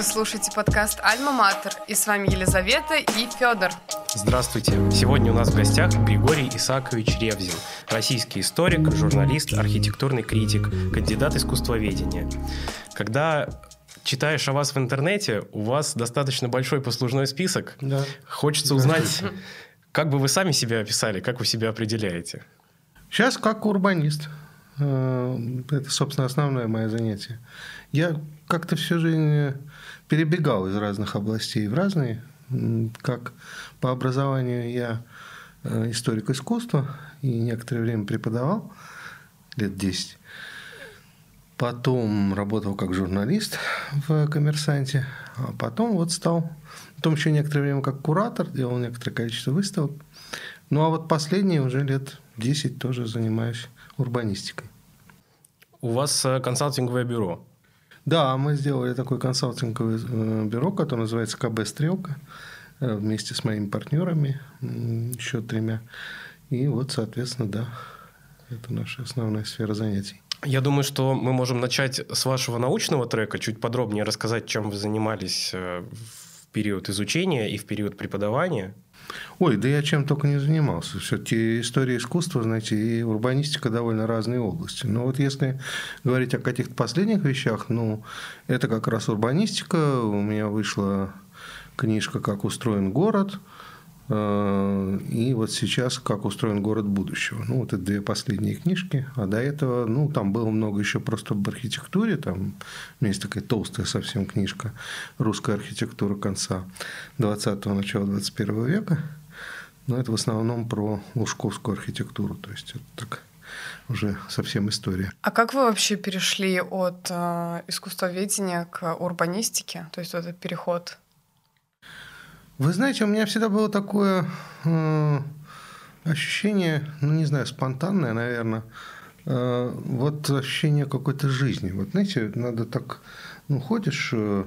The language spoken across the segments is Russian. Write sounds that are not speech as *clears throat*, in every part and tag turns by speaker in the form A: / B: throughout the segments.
A: Вы слушаете подкаст «Альма Матер», и с вами Елизавета и Федор.
B: Здравствуйте! Сегодня у нас в гостях Григорий Исакович Ревзин, российский историк, журналист, архитектурный критик, кандидат искусствоведения. Когда читаешь о вас в интернете, у вас достаточно большой послужной список. Да. Хочется узнать, как бы вы сами себя описали, как вы себя определяете?
C: Сейчас как урбанист. Э, это, собственно, основное мое занятие. Я как-то всю жизнь перебегал из разных областей в разные. Как по образованию я э, историк искусства и некоторое время преподавал, лет 10. Потом работал как журналист в «Коммерсанте», а потом вот стал, потом еще некоторое время как куратор, делал некоторое количество выставок. Ну а вот последние уже лет 10 тоже занимаюсь урбанистикой.
B: У вас э, консалтинговое бюро.
C: Да, мы сделали такое консалтинговое э, бюро, которое называется КБ «Стрелка», э, вместе с моими партнерами, еще тремя. И вот, соответственно, да, это наша основная сфера занятий.
B: Я думаю, что мы можем начать с вашего научного трека, чуть подробнее рассказать, чем вы занимались в период изучения и в период преподавания.
C: Ой, да я чем только не занимался. Все-таки история искусства, знаете, и урбанистика довольно разные области. Но вот если говорить о каких-то последних вещах, ну, это как раз урбанистика. У меня вышла книжка «Как устроен город», и вот сейчас «Как устроен город будущего». Ну, вот это две последние книжки. А до этого, ну, там было много еще просто об архитектуре. Там у меня есть такая толстая совсем книжка «Русская архитектура конца 20-го, начала 21 века». Но это в основном про лужковскую архитектуру. То есть это так уже совсем история.
A: А как вы вообще перешли от э, искусствоведения к урбанистике? То есть вот этот переход?
C: Вы знаете, у меня всегда было такое э, ощущение, ну не знаю, спонтанное, наверное, э, вот ощущение какой-то жизни. Вот знаете, надо так, ну ходишь э,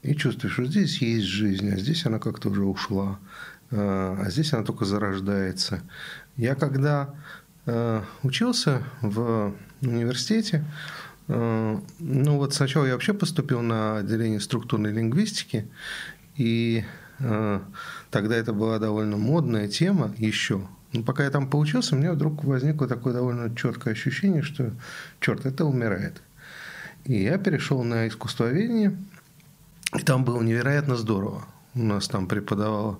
C: и чувствуешь, что здесь есть жизнь, а здесь она как-то уже ушла. Э, а здесь она только зарождается. Я когда э, учился в университете, э, ну вот сначала я вообще поступил на отделение структурной лингвистики, и тогда это была довольно модная тема еще. Но пока я там поучился, у меня вдруг возникло такое довольно четкое ощущение, что, черт, это умирает. И я перешел на искусствоведение, и там было невероятно здорово. У нас там преподавало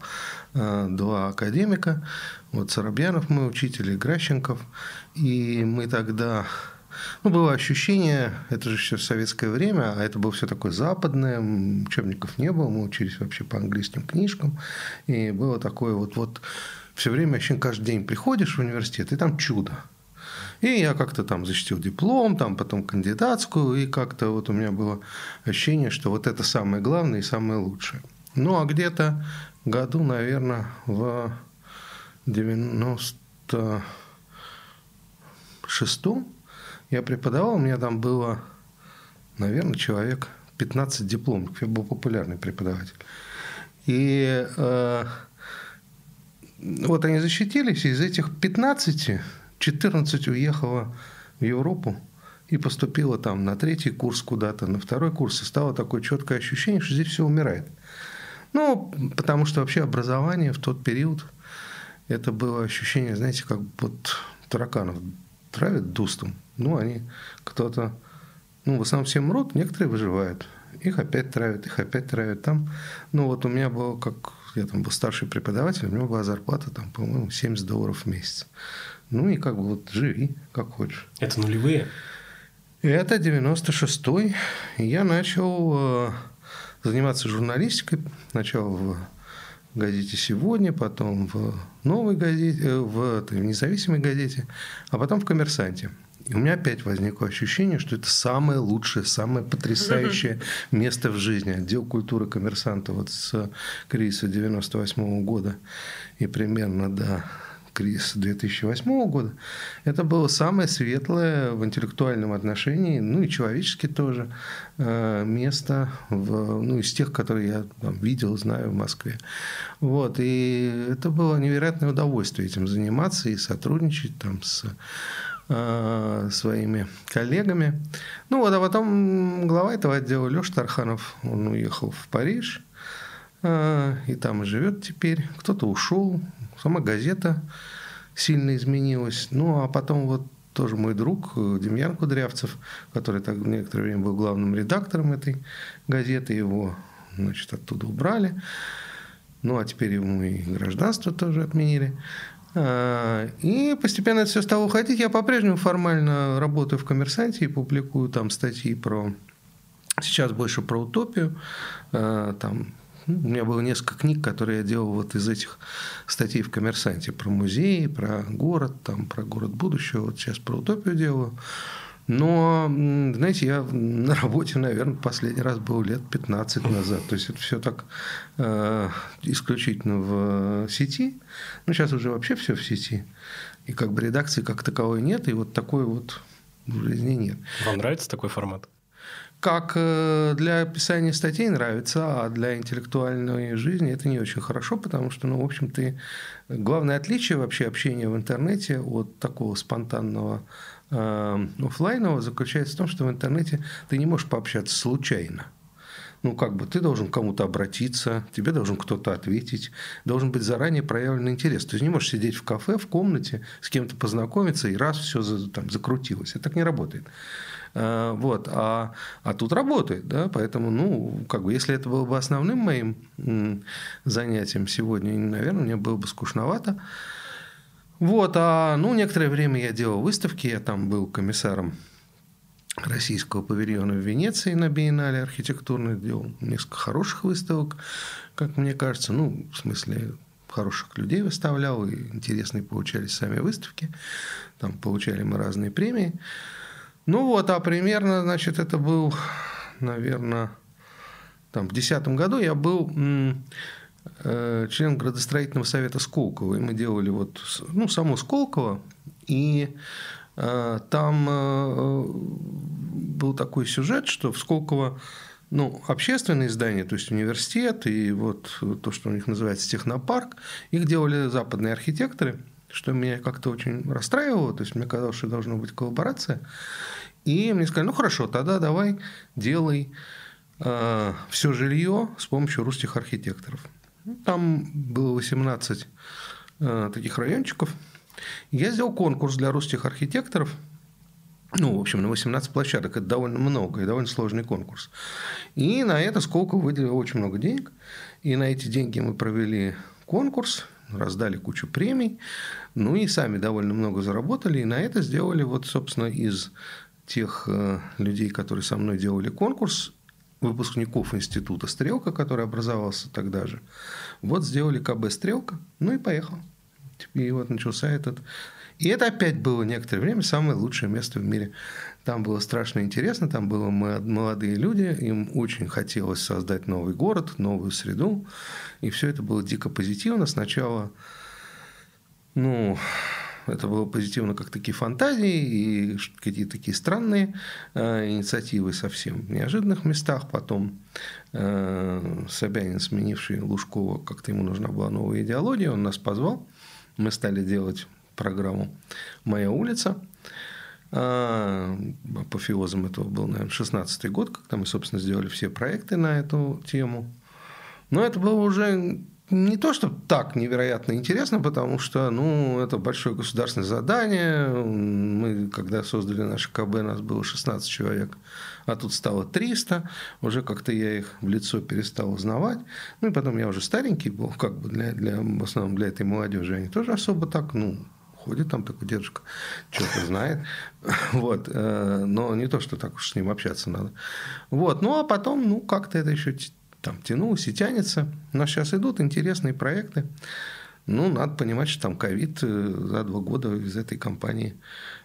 C: э, два академика. Вот Соробьянов мой учитель, и Гращенков. И мы тогда... Ну, было ощущение, это же еще советское время, а это было все такое западное, учебников не было, мы учились вообще по английским книжкам. И было такое вот, вот все время, еще каждый день приходишь в университет, и там чудо. И я как-то там защитил диплом, там потом кандидатскую, и как-то вот у меня было ощущение, что вот это самое главное и самое лучшее. Ну, а где-то году, наверное, в 96-м я преподавал, у меня там было, наверное, человек 15 дипломов. Я был популярный преподаватель. И э, вот они защитились, из этих 15 14 уехало в Европу и поступила там на третий курс куда-то, на второй курс, и стало такое четкое ощущение, что здесь все умирает. Ну, потому что вообще образование в тот период, это было ощущение, знаете, как вот тараканов травят дустом. Ну, они кто-то, ну, в основном все мрут, некоторые выживают. Их опять травят, их опять травят. Там, ну, вот у меня было, как я там был старший преподаватель, у меня была зарплата, там, по-моему, 70 долларов в месяц. Ну, и как бы вот живи, как хочешь.
B: Это нулевые?
C: Это 96-й. Я начал э, заниматься журналистикой. Сначала в газете «Сегодня», потом в новой газете, э, в, в независимой газете, а потом в «Коммерсанте». И у меня опять возникло ощущение, что это самое лучшее, самое потрясающее место в жизни. Отдел культуры коммерсанта вот с кризиса 98 года и примерно до кризиса 2008 года, это было самое светлое в интеллектуальном отношении, ну и человечески тоже, э, место в, ну, из тех, которые я там, видел, знаю в Москве. Вот, и это было невероятное удовольствие этим заниматься и сотрудничать там с э, своими коллегами. Ну вот, а потом глава этого отдела Леша Тарханов, он уехал в Париж, э, и там и живет теперь. Кто-то ушел, сама газета сильно изменилась. Ну, а потом вот тоже мой друг э, Демьян Кудрявцев, который так некоторое время был главным редактором этой газеты, его значит, оттуда убрали. Ну, а теперь ему и гражданство тоже отменили. А, и постепенно это все стало уходить. Я по-прежнему формально работаю в «Коммерсанте» и публикую там статьи про... Сейчас больше про утопию. А, там ну, у меня было несколько книг, которые я делал вот из этих статей в «Коммерсанте». Про музеи, про город, там, про город будущего. Вот сейчас про утопию делаю. Но, знаете, я *laughs* на работе, наверное, последний раз был лет 15 назад. То есть это все так э, исключительно в сети. Ну, сейчас уже вообще все в сети. И как бы редакции как таковой нет, и вот такой вот в жизни нет.
B: Вам нравится такой формат?
C: Как э, для писания статей нравится, а для интеллектуальной жизни это не очень хорошо, потому что, ну, в общем, ты... Главное отличие вообще общения в интернете от такого спонтанного офлайнового заключается в том, что в интернете ты не можешь пообщаться случайно. Ну, как бы ты должен кому-то обратиться, тебе должен кто-то ответить, должен быть заранее проявлен интерес. Ты не можешь сидеть в кафе, в комнате, с кем-то познакомиться, и раз все там, закрутилось. Это так не работает. Э, вот. А, а тут работает, да, поэтому, ну, как бы, если это было бы основным моим занятием сегодня, наверное, мне было бы скучновато. Вот, а ну, некоторое время я делал выставки, я там был комиссаром российского павильона в Венеции на биеннале архитектурной, делал несколько хороших выставок, как мне кажется, ну, в смысле, хороших людей выставлял, и интересные получались сами выставки, там получали мы разные премии. Ну вот, а примерно, значит, это был, наверное, там, в 2010 году я был Э, член градостроительного совета Сколково. И мы делали вот, ну, само Сколково. И э, там э, был такой сюжет, что в Сколково ну, общественные здания, то есть университет и вот то, что у них называется технопарк, их делали западные архитекторы, что меня как-то очень расстраивало, то есть мне казалось, что должна быть коллаборация. И мне сказали, ну хорошо, тогда давай делай э, все жилье с помощью русских архитекторов. Там было 18 э, таких райончиков. Я сделал конкурс для русских архитекторов. Ну, в общем, на 18 площадок. Это довольно много и довольно сложный конкурс. И на это Сколково выделил очень много денег. И на эти деньги мы провели конкурс, раздали кучу премий, ну и сами довольно много заработали, и на это сделали вот, собственно, из тех э, людей, которые со мной делали конкурс, выпускников института «Стрелка», который образовался тогда же. Вот сделали КБ «Стрелка», ну и поехал. И вот начался этот... И это опять было некоторое время самое лучшее место в мире. Там было страшно интересно, там были молодые люди, им очень хотелось создать новый город, новую среду, и все это было дико позитивно. Сначала, ну, это было позитивно как такие фантазии и какие-то такие странные э, инициативы совсем в неожиданных местах. Потом э, Собянин, сменивший Лужкова, как-то ему нужна была новая идеология, он нас позвал. Мы стали делать программу «Моя улица». А, апофеозом этого был, наверное, 16 год, когда мы, собственно, сделали все проекты на эту тему. Но это было уже не то, что так невероятно интересно, потому что, ну, это большое государственное задание. Мы, когда создали наше КБ, нас было 16 человек, а тут стало 300. Уже как-то я их в лицо перестал узнавать. Ну, и потом я уже старенький был, как бы для, для, в основном для этой молодежи. Они тоже особо так, ну, ходит там такой дедушка, что-то знает. *laughs* Вот. Э, но не то, что так уж с ним общаться надо. Вот. Ну, а потом, ну, как-то это еще там тянулось и тянется. У нас сейчас идут интересные проекты. Ну, надо понимать, что там ковид э, за два года из этой компании,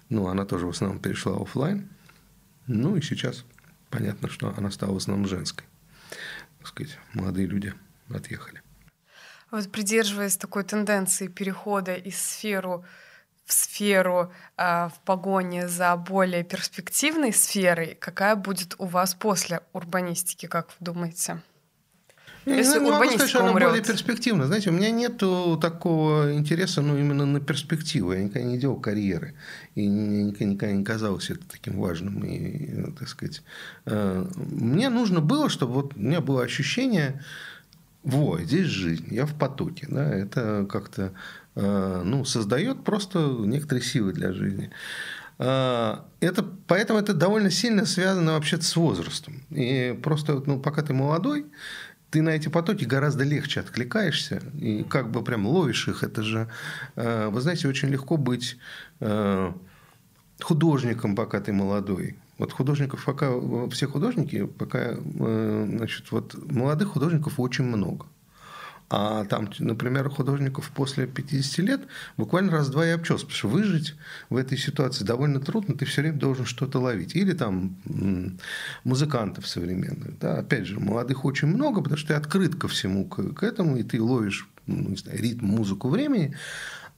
C: ну, она тоже в основном перешла офлайн. Ну, и сейчас понятно, что она стала в основном женской. Так сказать, молодые люди отъехали.
A: Вот придерживаясь такой тенденции перехода из сферу в сферу э, в погоне за более перспективной сферой, какая будет у вас после урбанистики, как вы думаете? Если
C: ну, могу сказать, что она
A: умрет.
C: более перспективна. Знаете, у меня нет такого интереса ну, именно на перспективу. Я никогда не делал карьеры. И никогда, никогда не казалось это таким важным. И, так сказать, э, мне нужно было, чтобы вот у меня было ощущение, во, здесь жизнь, я в потоке. Да? Это как-то э, ну, создает просто некоторые силы для жизни. Э, это, поэтому это довольно сильно связано вообще с возрастом. И просто, ну, пока ты молодой, ты на эти потоки гораздо легче откликаешься и как бы прям ловишь их. Это же, э, вы знаете, очень легко быть э, художником, пока ты молодой. Вот художников пока, все художники, пока, э, значит, вот молодых художников очень много. А там, например, художников после 50 лет буквально раз-два и обчес, потому что выжить в этой ситуации довольно трудно, ты все время должен что-то ловить. Или там музыкантов современных. Да? Опять же, молодых очень много, потому что ты открыт ко всему к, к этому, и ты ловишь ну, не знаю, ритм, музыку времени.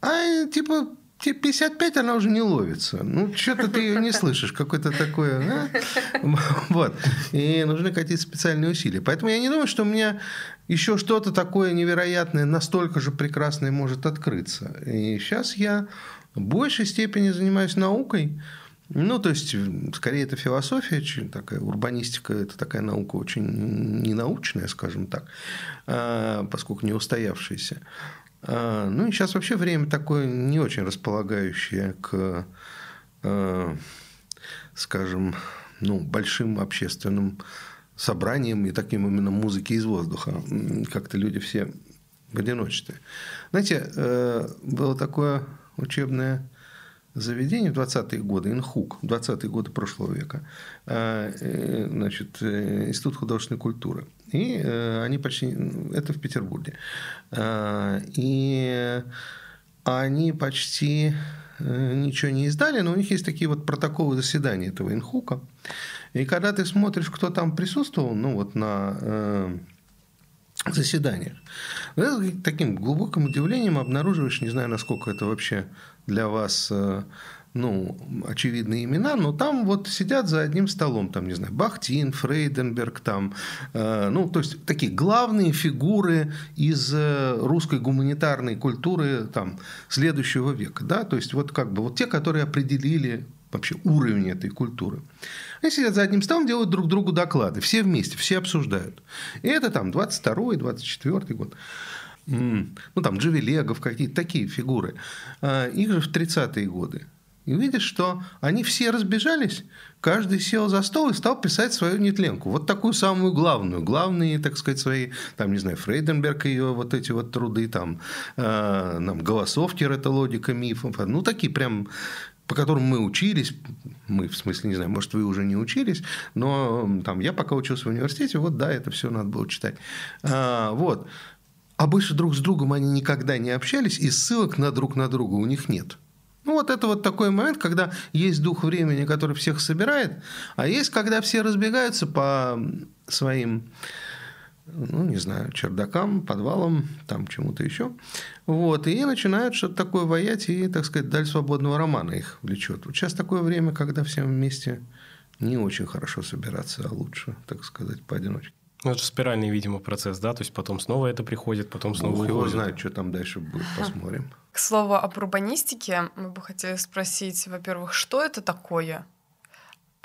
C: А типа тебе 55, она уже не ловится. Ну, что-то ты ее не слышишь, какое-то такое. А? Вот. И нужны какие-то специальные усилия. Поэтому я не думаю, что у меня еще что-то такое невероятное, настолько же прекрасное может открыться. И сейчас я в большей степени занимаюсь наукой. Ну, то есть, скорее, это философия, чем такая урбанистика, это такая наука очень ненаучная, скажем так, а, поскольку не устоявшаяся. А, ну и сейчас вообще время такое не очень располагающее к, а, скажем, ну, большим общественным собранием и таким именно музыки из воздуха. Как-то люди все в одиночестве. Знаете, э, было такое учебное заведение в 20-е годы, Инхук, 20-е годы прошлого века, э, э, значит, Институт художественной культуры. И они почти... Это в Петербурге. И они почти ничего не издали, но у них есть такие вот протоколы заседания этого Инхука. И когда ты смотришь, кто там присутствовал, ну вот на э, заседаниях, таким глубоким удивлением обнаруживаешь, не знаю, насколько это вообще для вас э, ну, очевидные имена, но там вот сидят за одним столом, там, не знаю, Бахтин, Фрейденберг, там, э, ну, то есть такие главные фигуры из э, русской гуманитарной культуры там, следующего века, да, то есть вот как бы вот те, которые определили вообще уровень этой культуры. Они сидят за одним столом, делают друг другу доклады. Все вместе, все обсуждают. И это там 22-й, 24-й год. Ну, там Джавелегов, какие-то такие фигуры. А, их же в 30-е годы. И видишь, что они все разбежались, каждый сел за стол и стал писать свою нетленку. Вот такую самую главную. Главные, так сказать, свои, там, не знаю, Фрейденберг и ее вот эти вот труды, там, э, нам Голосовкер, это логика мифов. Ну, такие прям по которым мы учились, мы, в смысле, не знаю, может, вы уже не учились, но там я пока учился в университете, вот да, это все надо было читать. А, вот. А больше друг с другом они никогда не общались, и ссылок на друг на друга у них нет. Ну, вот это вот такой момент, когда есть дух времени, который всех собирает, а есть, когда все разбегаются по своим ну, не знаю, чердакам, подвалам, там чему-то еще. Вот, и начинают что-то такое воять, и, так сказать, даль свободного романа их влечет. Вот сейчас такое время, когда всем вместе не очень хорошо собираться, а лучше, так сказать, поодиночке.
B: Ну, это спиральный, видимо, процесс, да? То есть потом снова это приходит, потом снова
C: Бог
B: уходит.
C: его знает, что там дальше будет, посмотрим.
A: К слову об урбанистике, мы бы хотели спросить, во-первых, что это такое?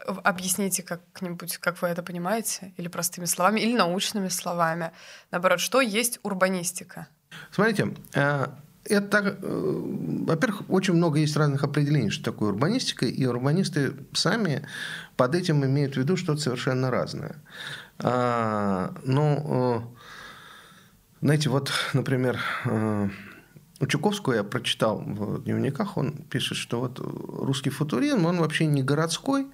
A: Объясните как-нибудь, как вы это понимаете, или простыми словами, или научными словами. Наоборот, что есть урбанистика?
C: Смотрите, э, это, э, во-первых, очень много есть разных определений, что такое урбанистика, и урбанисты сами под этим имеют в виду что-то совершенно разное. А, ну, э, знаете, вот, например, у Чуковского я прочитал в дневниках, он пишет, что вот русский футуризм, он вообще не городской.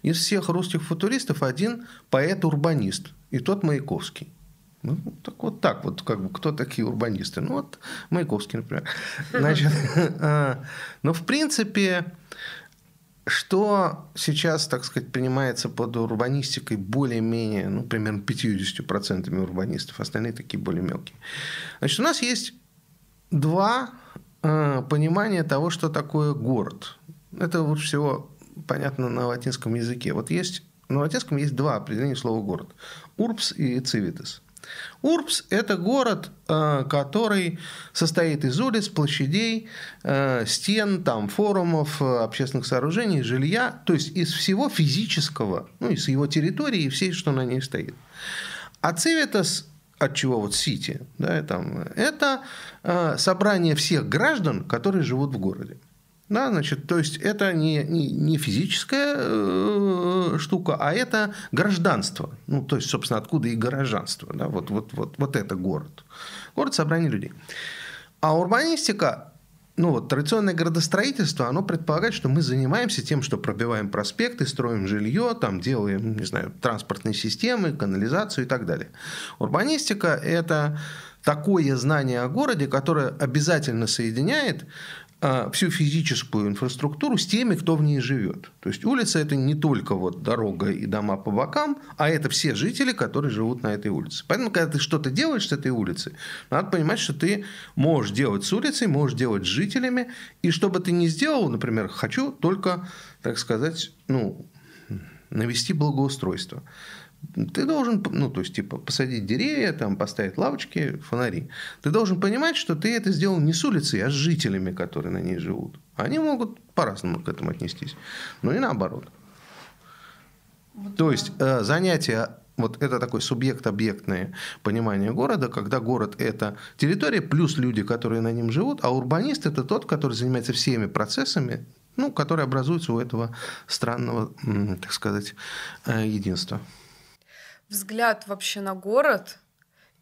C: Из всех русских футуристов один поэт-урбанист, и тот Маяковский. Ну, так вот так вот, как бы, кто такие урбанисты? Ну, вот Маяковский, например. Значит, а, *laughs* но в принципе, что сейчас, так сказать, принимается под урбанистикой более-менее, ну, примерно 50% урбанистов, остальные такие более мелкие. Значит, у нас есть два э, понимания того, что такое город. Это лучше всего понятно на латинском языке. Вот есть на латинском есть два определения слова город: урбс и civitas. Урбс – это город, э, который состоит из улиц, площадей, э, стен, там, форумов, общественных сооружений, жилья, то есть из всего физического, ну, из его территории и всей, что на ней стоит. А Цивитас от чего вот Сити, да, там, это э, собрание всех граждан, которые живут в городе. Да, значит, то есть это не, не, не физическая э, штука, а это гражданство. Ну, то есть, собственно, откуда и горожанство. Да? Вот, вот, вот, вот это город. Город собрание людей. А урбанистика ну вот традиционное градостроительство, оно предполагает, что мы занимаемся тем, что пробиваем проспекты, строим жилье, там делаем, не знаю, транспортные системы, канализацию и так далее. Урбанистика – это такое знание о городе, которое обязательно соединяет всю физическую инфраструктуру с теми, кто в ней живет. То есть улица это не только вот дорога и дома по бокам, а это все жители, которые живут на этой улице. Поэтому, когда ты что-то делаешь с этой улицей, надо понимать, что ты можешь делать с улицей, можешь делать с жителями, и что бы ты ни сделал, например, хочу только, так сказать, ну, навести благоустройство ты должен, ну, то есть, типа, посадить деревья, там, поставить лавочки, фонари. Ты должен понимать, что ты это сделал не с улицей, а с жителями, которые на ней живут. Они могут по-разному к этому отнестись. Но и наоборот. Вот то есть, э, занятие вот это такое субъект-объектное понимание города, когда город – это территория плюс люди, которые на нем живут, а урбанист – это тот, который занимается всеми процессами, ну, которые образуются у этого странного, так сказать, э, единства
A: взгляд вообще на город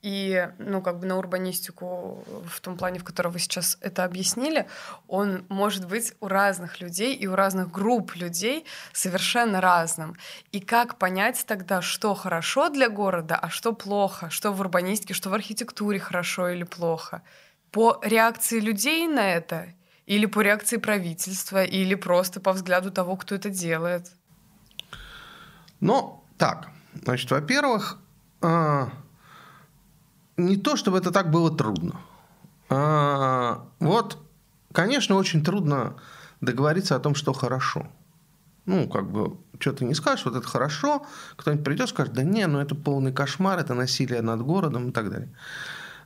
A: и, ну, как бы на урбанистику в том плане, в котором вы сейчас это объяснили, он может быть у разных людей и у разных групп людей совершенно разным. И как понять тогда, что хорошо для города, а что плохо, что в урбанистике, что в архитектуре хорошо или плохо? По реакции людей на это или по реакции правительства, или просто по взгляду того, кто это делает?
C: Ну, так, Значит, во-первых, а, не то, чтобы это так было трудно. А, вот, конечно, очень трудно договориться о том, что хорошо. Ну, как бы, что ты не скажешь, вот это хорошо, кто-нибудь придет скажет, да не, ну это полный кошмар, это насилие над городом и так далее.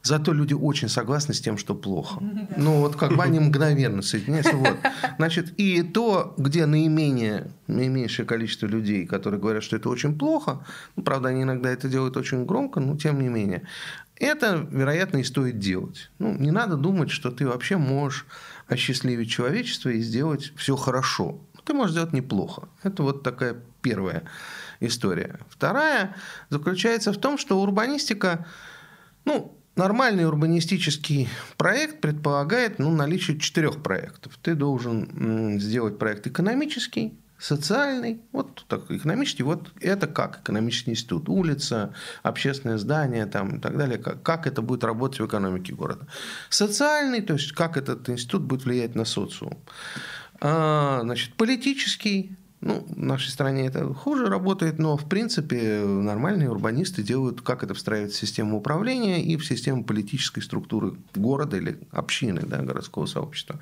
C: Зато люди очень согласны с тем, что плохо. *laughs* Ну, вот как бы они мгновенно соединяются. Вот. Значит, и то, где наименее, наименьшее количество людей, которые говорят, что это очень плохо, ну, правда, они иногда это делают очень громко, но тем не менее, это, вероятно, и стоит делать. Ну, не надо думать, что ты вообще можешь осчастливить человечество и сделать все хорошо. Ты можешь сделать неплохо. Это вот такая первая история. Вторая заключается в том, что урбанистика, ну, Нормальный урбанистический проект предполагает ну, наличие четырех проектов. Ты должен сделать проект экономический, социальный, вот так, экономический, вот это как экономический институт, улица, общественное здание там, и так далее, как, как это будет работать в экономике города. Социальный, то есть как этот институт будет влиять на социум. А, значит, политический, ну, в нашей стране это хуже работает, но, в принципе, нормальные урбанисты делают, как это встраивать в систему управления и в систему политической структуры города или общины, да, городского сообщества.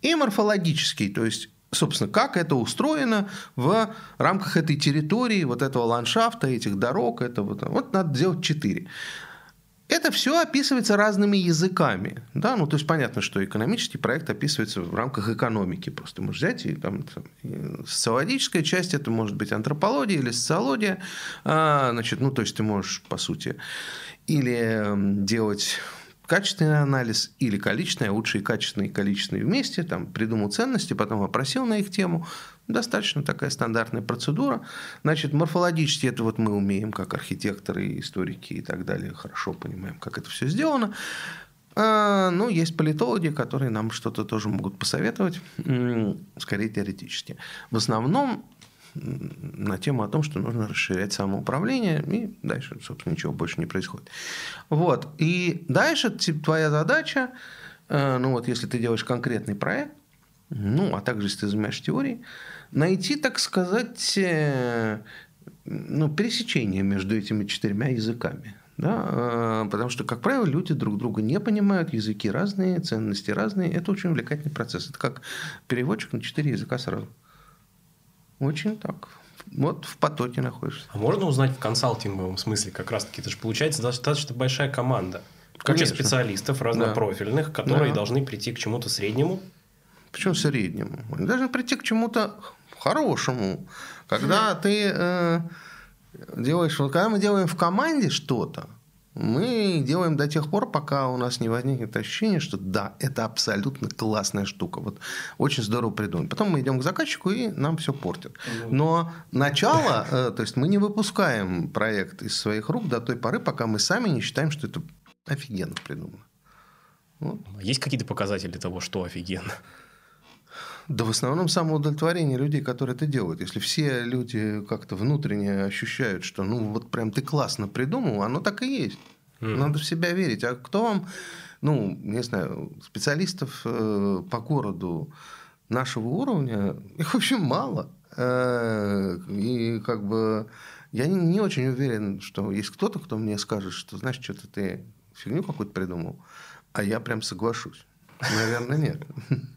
C: И морфологический, то есть собственно, как это устроено в рамках этой территории, вот этого ландшафта, этих дорог, это вот, надо делать четыре. Это все описывается разными языками. Да? Ну, то есть понятно, что экономический проект описывается в рамках экономики. Просто можешь взять и там, там социологическая часть, это может быть антропология или социология. А, значит, ну, то есть ты можешь, по сути, или делать качественный анализ или количественный, а лучше и качественный, и количественный вместе, там, придумал ценности, потом опросил на их тему, Достаточно такая стандартная процедура. Значит, морфологически это вот мы умеем, как архитекторы, историки и так далее, хорошо понимаем, как это все сделано. А, ну, есть политологи, которые нам что-то тоже могут посоветовать, скорее теоретически. В основном на тему о том, что нужно расширять самоуправление, и дальше, собственно, ничего больше не происходит. Вот. И дальше твоя задача, э, ну вот если ты делаешь конкретный проект, ну, а также если ты занимаешься теорией, найти, так сказать, э, ну, пересечение между этими четырьмя языками. Да? Э, потому что, как правило, люди друг друга не понимают, языки разные, ценности разные. Это очень увлекательный процесс. Это как переводчик на четыре языка сразу. Очень так вот в потоке находишься.
B: А можно узнать в консалтинговом смысле как раз-таки? Это же получается достаточно большая команда. Куча специалистов разнопрофильных, которые
C: Да.
B: должны прийти к чему-то среднему.
C: Причем среднему. Они должны прийти к чему-то хорошему. Когда ты э, делаешь, вот когда мы делаем в команде что-то, мы делаем до тех пор, пока у нас не возникнет ощущение, что да, это абсолютно классная штука. Вот очень здорово придумано. Потом мы идем к заказчику и нам все портят. Но начало, э, то есть мы не выпускаем проект из своих рук до той поры, пока мы сами не считаем, что это офигенно придумано. Вот.
B: Есть какие-то показатели того, что офигенно?
C: Да в основном самоудовлетворение людей, которые это делают. Если все люди как-то внутренне ощущают, что ну вот прям ты классно придумал, оно так и есть.
B: Мгм.
C: Надо в себя верить. А кто вам, ну, не знаю, специалистов э, по городу нашего уровня, *laughs* их вообще мало. Э, и как бы я не, не очень уверен, что есть кто-то, кто мне скажет, что, знаешь, что-то ты фигню какую-то придумал, а я прям соглашусь. Наверное, нет. *laughs*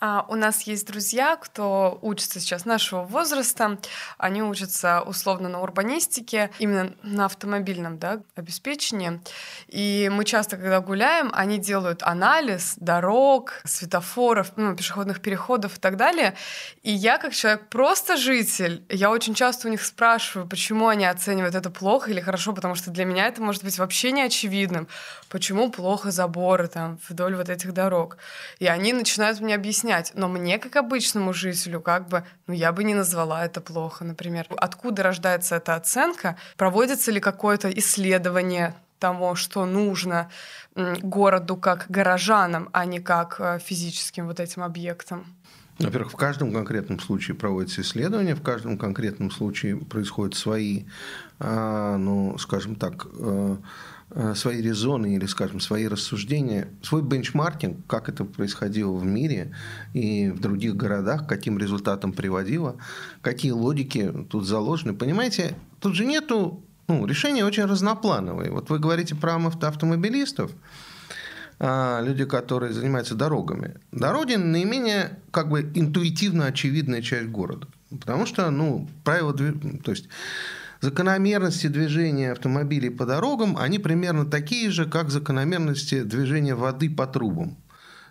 A: А, у нас есть друзья, кто учится сейчас нашего возраста. Они учатся условно на урбанистике, именно на автомобильном да, обеспечении. И мы часто, когда гуляем, они делают анализ дорог, светофоров, ну, пешеходных переходов и так далее. И я, как человек, просто житель, я очень часто у них спрашиваю, почему они оценивают это плохо или хорошо, потому что для меня это может быть вообще не очевидным. Почему плохо заборы там вдоль вот этих дорог. И они начинают мне объяснять. Но мне, как обычному жителю, как бы, ну, я бы не назвала это плохо, например. Откуда рождается эта оценка? Проводится ли какое-то исследование того, что нужно городу как горожанам, а не как э, физическим вот этим объектам?
C: Во-первых, в каждом конкретном случае проводится исследование, в каждом конкретном случае происходят свои, а, ну, скажем так, э, свои резоны или, скажем, свои рассуждения, свой бенчмаркинг, как это происходило в мире и в других городах, каким результатам приводило, какие логики тут заложены. Понимаете, тут же нету, ну, решения очень разноплановые. Вот вы говорите про авто- автомобилистов, а, люди, которые занимаются дорогами. Дороги наименее как бы интуитивно очевидная часть города. Потому что, ну, правила, движ- то есть закономерности движения автомобилей по дорогам, они примерно такие же, как закономерности движения воды по трубам.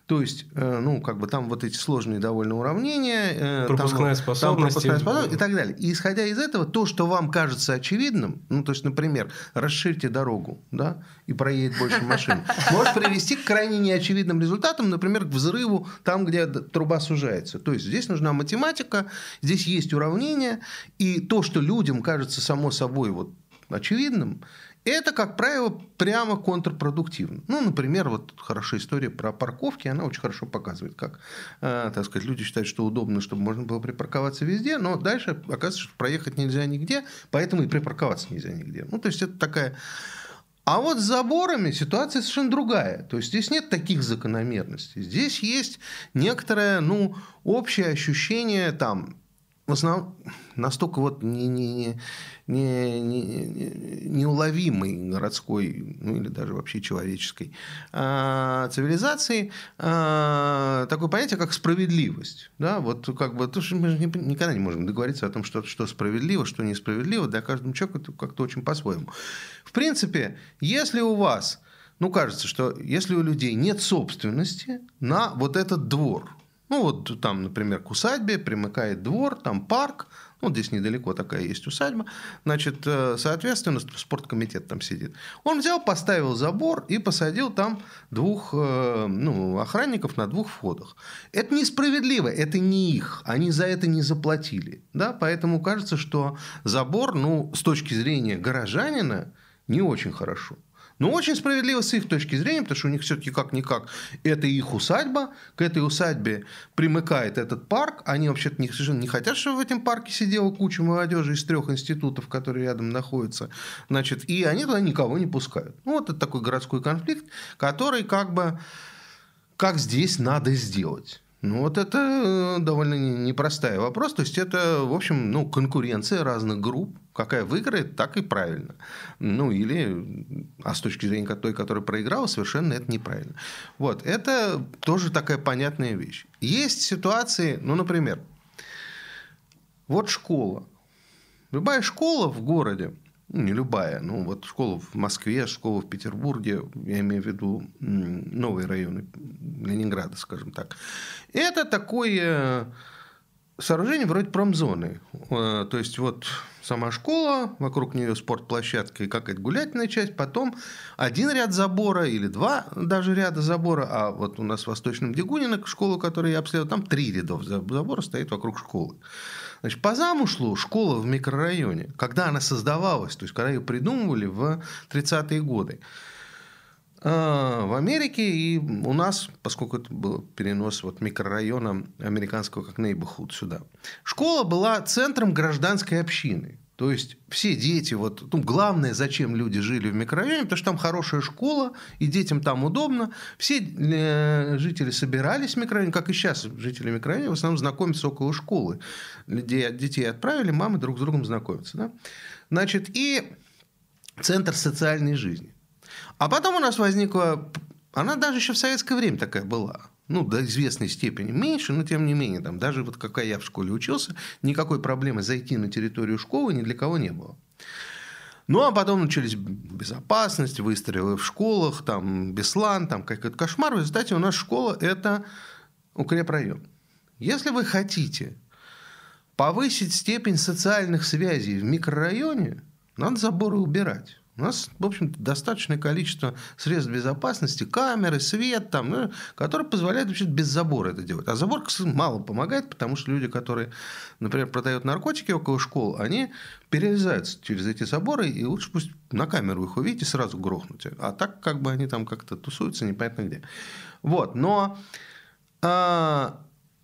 C: То есть, э, ну, как бы там вот эти сложные довольно уравнения. э, там
B: Пропускная
C: там
B: способность.
C: пропускная способность и так далее. И исходя из этого, то, что вам кажется очевидным, ну, то есть, например, расширьте дорогу, да, и проедет больше машин, *laughs* может привести к крайне неочевидным результатам, например, к взрыву там, где труба сужается. То есть, здесь нужна математика, здесь есть уравнения, и то, что людям кажется само собой вот очевидным, это, как правило, прямо контрпродуктивно. Ну, например, вот хорошая история про парковки, она очень хорошо показывает, как, э, так сказать, люди считают, что удобно, чтобы можно было припарковаться везде, но дальше оказывается, что проехать нельзя нигде, поэтому и припарковаться нельзя нигде. Ну, то есть это такая... А вот с заборами ситуация совершенно другая. То есть здесь нет таких закономерностей. Здесь есть некоторое, ну, общее ощущение там, в основном настолько вот не, не, не, не, не- неуловимой городской, ну или даже вообще человеческой а, цивилизации а, такое понятие, как справедливость. Да? Вот как бы, то, что мы же никогда не можем договориться о том, что, что справедливо, что несправедливо. Для каждого человека это как-то очень по-своему. В принципе, если у вас, ну кажется, что если у людей нет собственности на вот этот двор, ну, вот там, например, к усадьбе примыкает двор, там парк, ну, здесь недалеко такая есть усадьба, значит, э, соответственно, спорткомитет там сидит. Он взял, поставил забор и посадил там двух э, ну, охранников на двух входах. Это несправедливо, это не их, они за это не заплатили, да, поэтому кажется, что забор, ну, с точки зрения горожанина, не очень хорошо. Но очень справедливо с их точки зрения, потому что у них все-таки как-никак это их усадьба, к этой усадьбе примыкает этот парк, они вообще-то не, совершенно не хотят, чтобы в этом парке сидела куча молодежи из трех институтов, которые рядом находятся, значит, и они туда никого не пускают. Ну, вот это такой городской конфликт, который как бы, как здесь надо сделать. Ну, вот это э, довольно не- непростой вопрос. То есть, это, в общем, ну, конкуренция разных групп. Какая выиграет, так и правильно. Ну, или, а с точки зрения той, которая проиграла, совершенно это неправильно. Вот, это тоже такая понятная вещь. Есть ситуации, ну, например, вот школа. Любая школа в городе, ну, не любая, ну вот школа в Москве, школа в Петербурге, я имею в виду новые районы Ленинграда, скажем так, это такое сооружение вроде промзоны. Э, то есть вот сама школа, вокруг нее спортплощадка и какая-то гулятельная часть, потом один ряд забора или два даже ряда забора, а вот у нас в Восточном Дегунино, школу, которую я обследовал, там три рядов забора стоит вокруг школы. Значит, по замыслу школа в микрорайоне, когда она создавалась, то есть когда ее придумывали в 30-е годы, в Америке и у нас, поскольку это был перенос вот микрорайона американского как neighborhood сюда, школа была центром гражданской общины. То есть все дети, вот, ну, главное, зачем люди жили в микрорайоне, потому что там хорошая школа, и детям там удобно. Все э, жители собирались в микрорайоне, как и сейчас жители микрорайона в основном знакомятся около школы. Людей, детей отправили, мамы друг с другом знакомятся. Да? Значит, и центр социальной жизни. А потом у нас возникла... Она даже еще в советское время такая была. Ну, до известной степени меньше, но тем не менее, там, даже вот какая я в школе учился, никакой проблемы зайти на территорию школы ни для кого не было. Ну, а потом начались безопасность, выстрелы в школах, там, Беслан, там, какой-то кошмар. В результате у нас школа – это укрепрайон. Если вы хотите повысить степень социальных связей в микрорайоне, надо заборы убирать. У нас, в общем-то, достаточное количество средств безопасности, камеры, свет, там, ну, которые позволяют вообще без забора это делать. А забор мало помогает, потому что люди, которые, например, продают наркотики около школ, они перелезаются через эти заборы, и лучше пусть на камеру их увидите, сразу грохнуть. А так как бы они там как-то тусуются, непонятно где. Вот, но... А,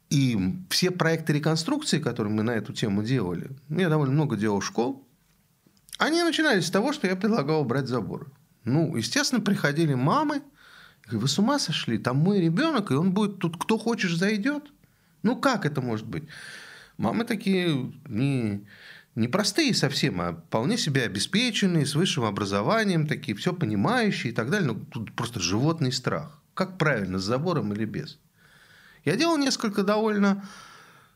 C: и все проекты реконструкции, которые мы на эту тему делали, я довольно много делал школ, они начинались с того, что я предлагал убрать заборы. Ну, естественно, приходили мамы. Говорю, вы с ума сошли? Там мой ребенок, и он будет тут, кто хочешь, зайдет. Ну, как это может быть? Мамы такие не, не простые совсем, а вполне себе обеспеченные, с высшим образованием, такие все понимающие и так далее. Ну, тут просто животный страх. Как правильно, с забором или без? Я делал несколько довольно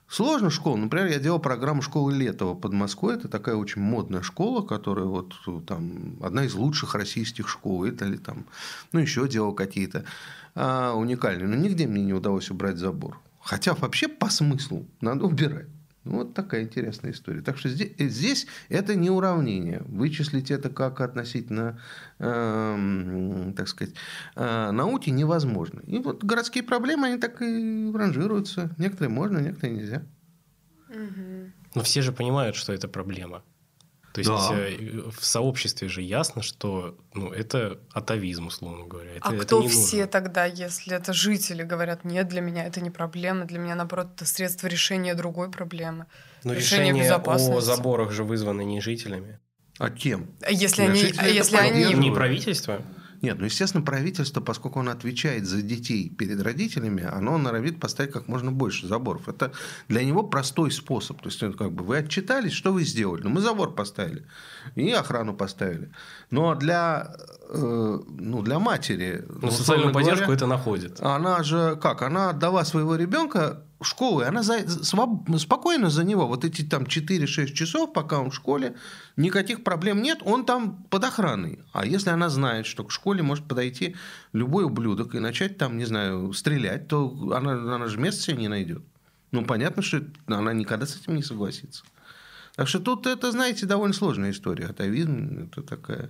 C: Сложно школа. Например, я делал программу школы Летова под Москвой. Это такая очень модная школа, которая вот там одна из лучших российских школ. Это ли там, ну, еще делал какие-то а, уникальные. Но нигде мне не удалось убрать забор. Хотя вообще по смыслу надо убирать. Вот такая интересная история. Так что здесь, здесь это не уравнение. Вычислить это как относительно, э, так сказать, э, науки невозможно. И вот городские проблемы, они так и ранжируются. Некоторые можно, некоторые нельзя.
B: Но все же понимают, что это проблема. То есть да. Э, в сообществе же ясно, что ну, это атовизм, условно говоря. Это,
A: а
B: это
A: кто все нужно. тогда, если это жители говорят, нет, для меня это не проблема, для меня, наоборот, это средство решения другой проблемы.
B: Но решение, решение о заборах же вызвано не жителями.
C: А кем?
A: Если, они, если они...
B: Не правительство?
C: Нет, ну, естественно, правительство, поскольку оно отвечает за детей перед родителями, оно норовит поставить как можно больше заборов. Это для него простой способ. То есть, как бы вы отчитались, что вы сделали? Ну, мы забор поставили и охрану поставили. Но для, э, ну, для матери...
B: Ну, социальную поддержку говоря, это находит.
C: Она же как? Она отдала своего ребенка школы, она за, своб, спокойно за него, вот эти там 4-6 часов, пока он в школе, никаких проблем нет, он там под охраной. А если она знает, что к школе может подойти любой ублюдок и начать там, не знаю, стрелять, то она, она же места себе не найдет. Ну, понятно, что она никогда с этим не согласится. Так что тут это, знаете, довольно сложная история. Атовизм – это такая...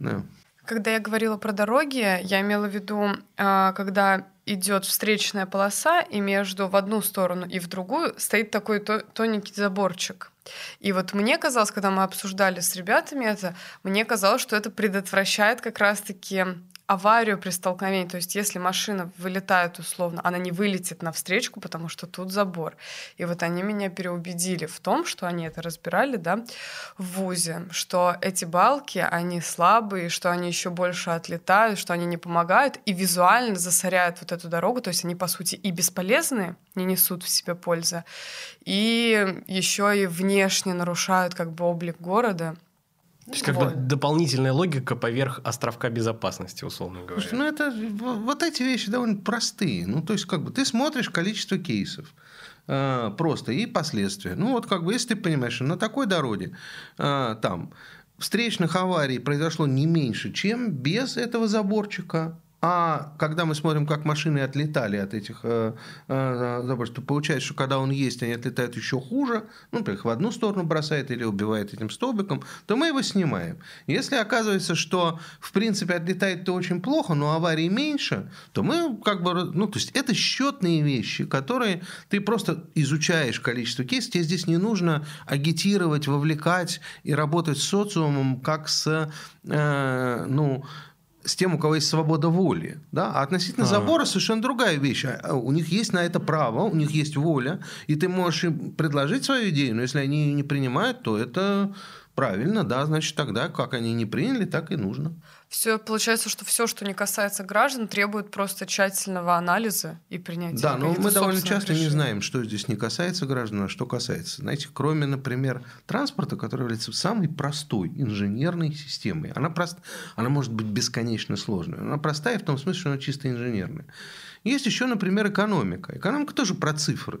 C: Да.
A: Когда я говорила про дороги, я имела в виду, а, когда идет встречная полоса, и между в одну сторону и в другую стоит такой тоненький заборчик. И вот мне казалось, когда мы обсуждали с ребятами это, мне казалось, что это предотвращает как раз-таки аварию при столкновении. То есть если машина вылетает условно, она не вылетит на встречку, потому что тут забор. И вот они меня переубедили в том, что они это разбирали, да, в ВУЗе, что эти балки, они слабые, что они еще больше отлетают, что они не помогают и визуально засоряют вот эту дорогу. То есть они, по сути, и бесполезные, не несут в себе пользы, и еще и внешне нарушают как бы облик города.
B: То есть как бы дополнительная логика поверх островка безопасности, условно говоря.
C: Слушай, ну это вот эти вещи довольно простые. Ну то есть как бы ты смотришь количество кейсов. э, просто и последствия. Ну вот как бы, если ты понимаешь, что на такой дороге э, там встречных аварий произошло не меньше, чем без этого заборчика, а когда мы смотрим, как машины отлетали от этих э, э, заборов, то получается, что когда он есть, они отлетают еще хуже, ну, например, их в одну сторону бросает или убивает этим столбиком, то мы его снимаем. Если оказывается, что, в принципе, отлетает-то очень плохо, но аварий меньше, то мы как бы, ну, то есть это счетные вещи, которые ты просто изучаешь количество кейсов, тебе здесь не нужно агитировать, вовлекать и работать с социумом как с, э, ну, с тем, у кого есть свобода воли. Да? А относительно а. забора совершенно другая вещь. А, у них есть на это право, у них есть воля, и ты можешь им предложить свою идею, но если они ее не принимают, то это правильно, да, значит тогда как они не приняли, так и нужно
A: все получается, что все, что не касается граждан, требует просто тщательного анализа и принятия.
C: Да, но мы довольно часто решений. не знаем, что здесь не касается граждан, а что касается. Знаете, кроме, например, транспорта, который является самой простой инженерной системой. Она, прост... она может быть бесконечно сложной. Она простая в том смысле, что она чисто инженерная. Есть еще, например, экономика. Экономика тоже про цифры.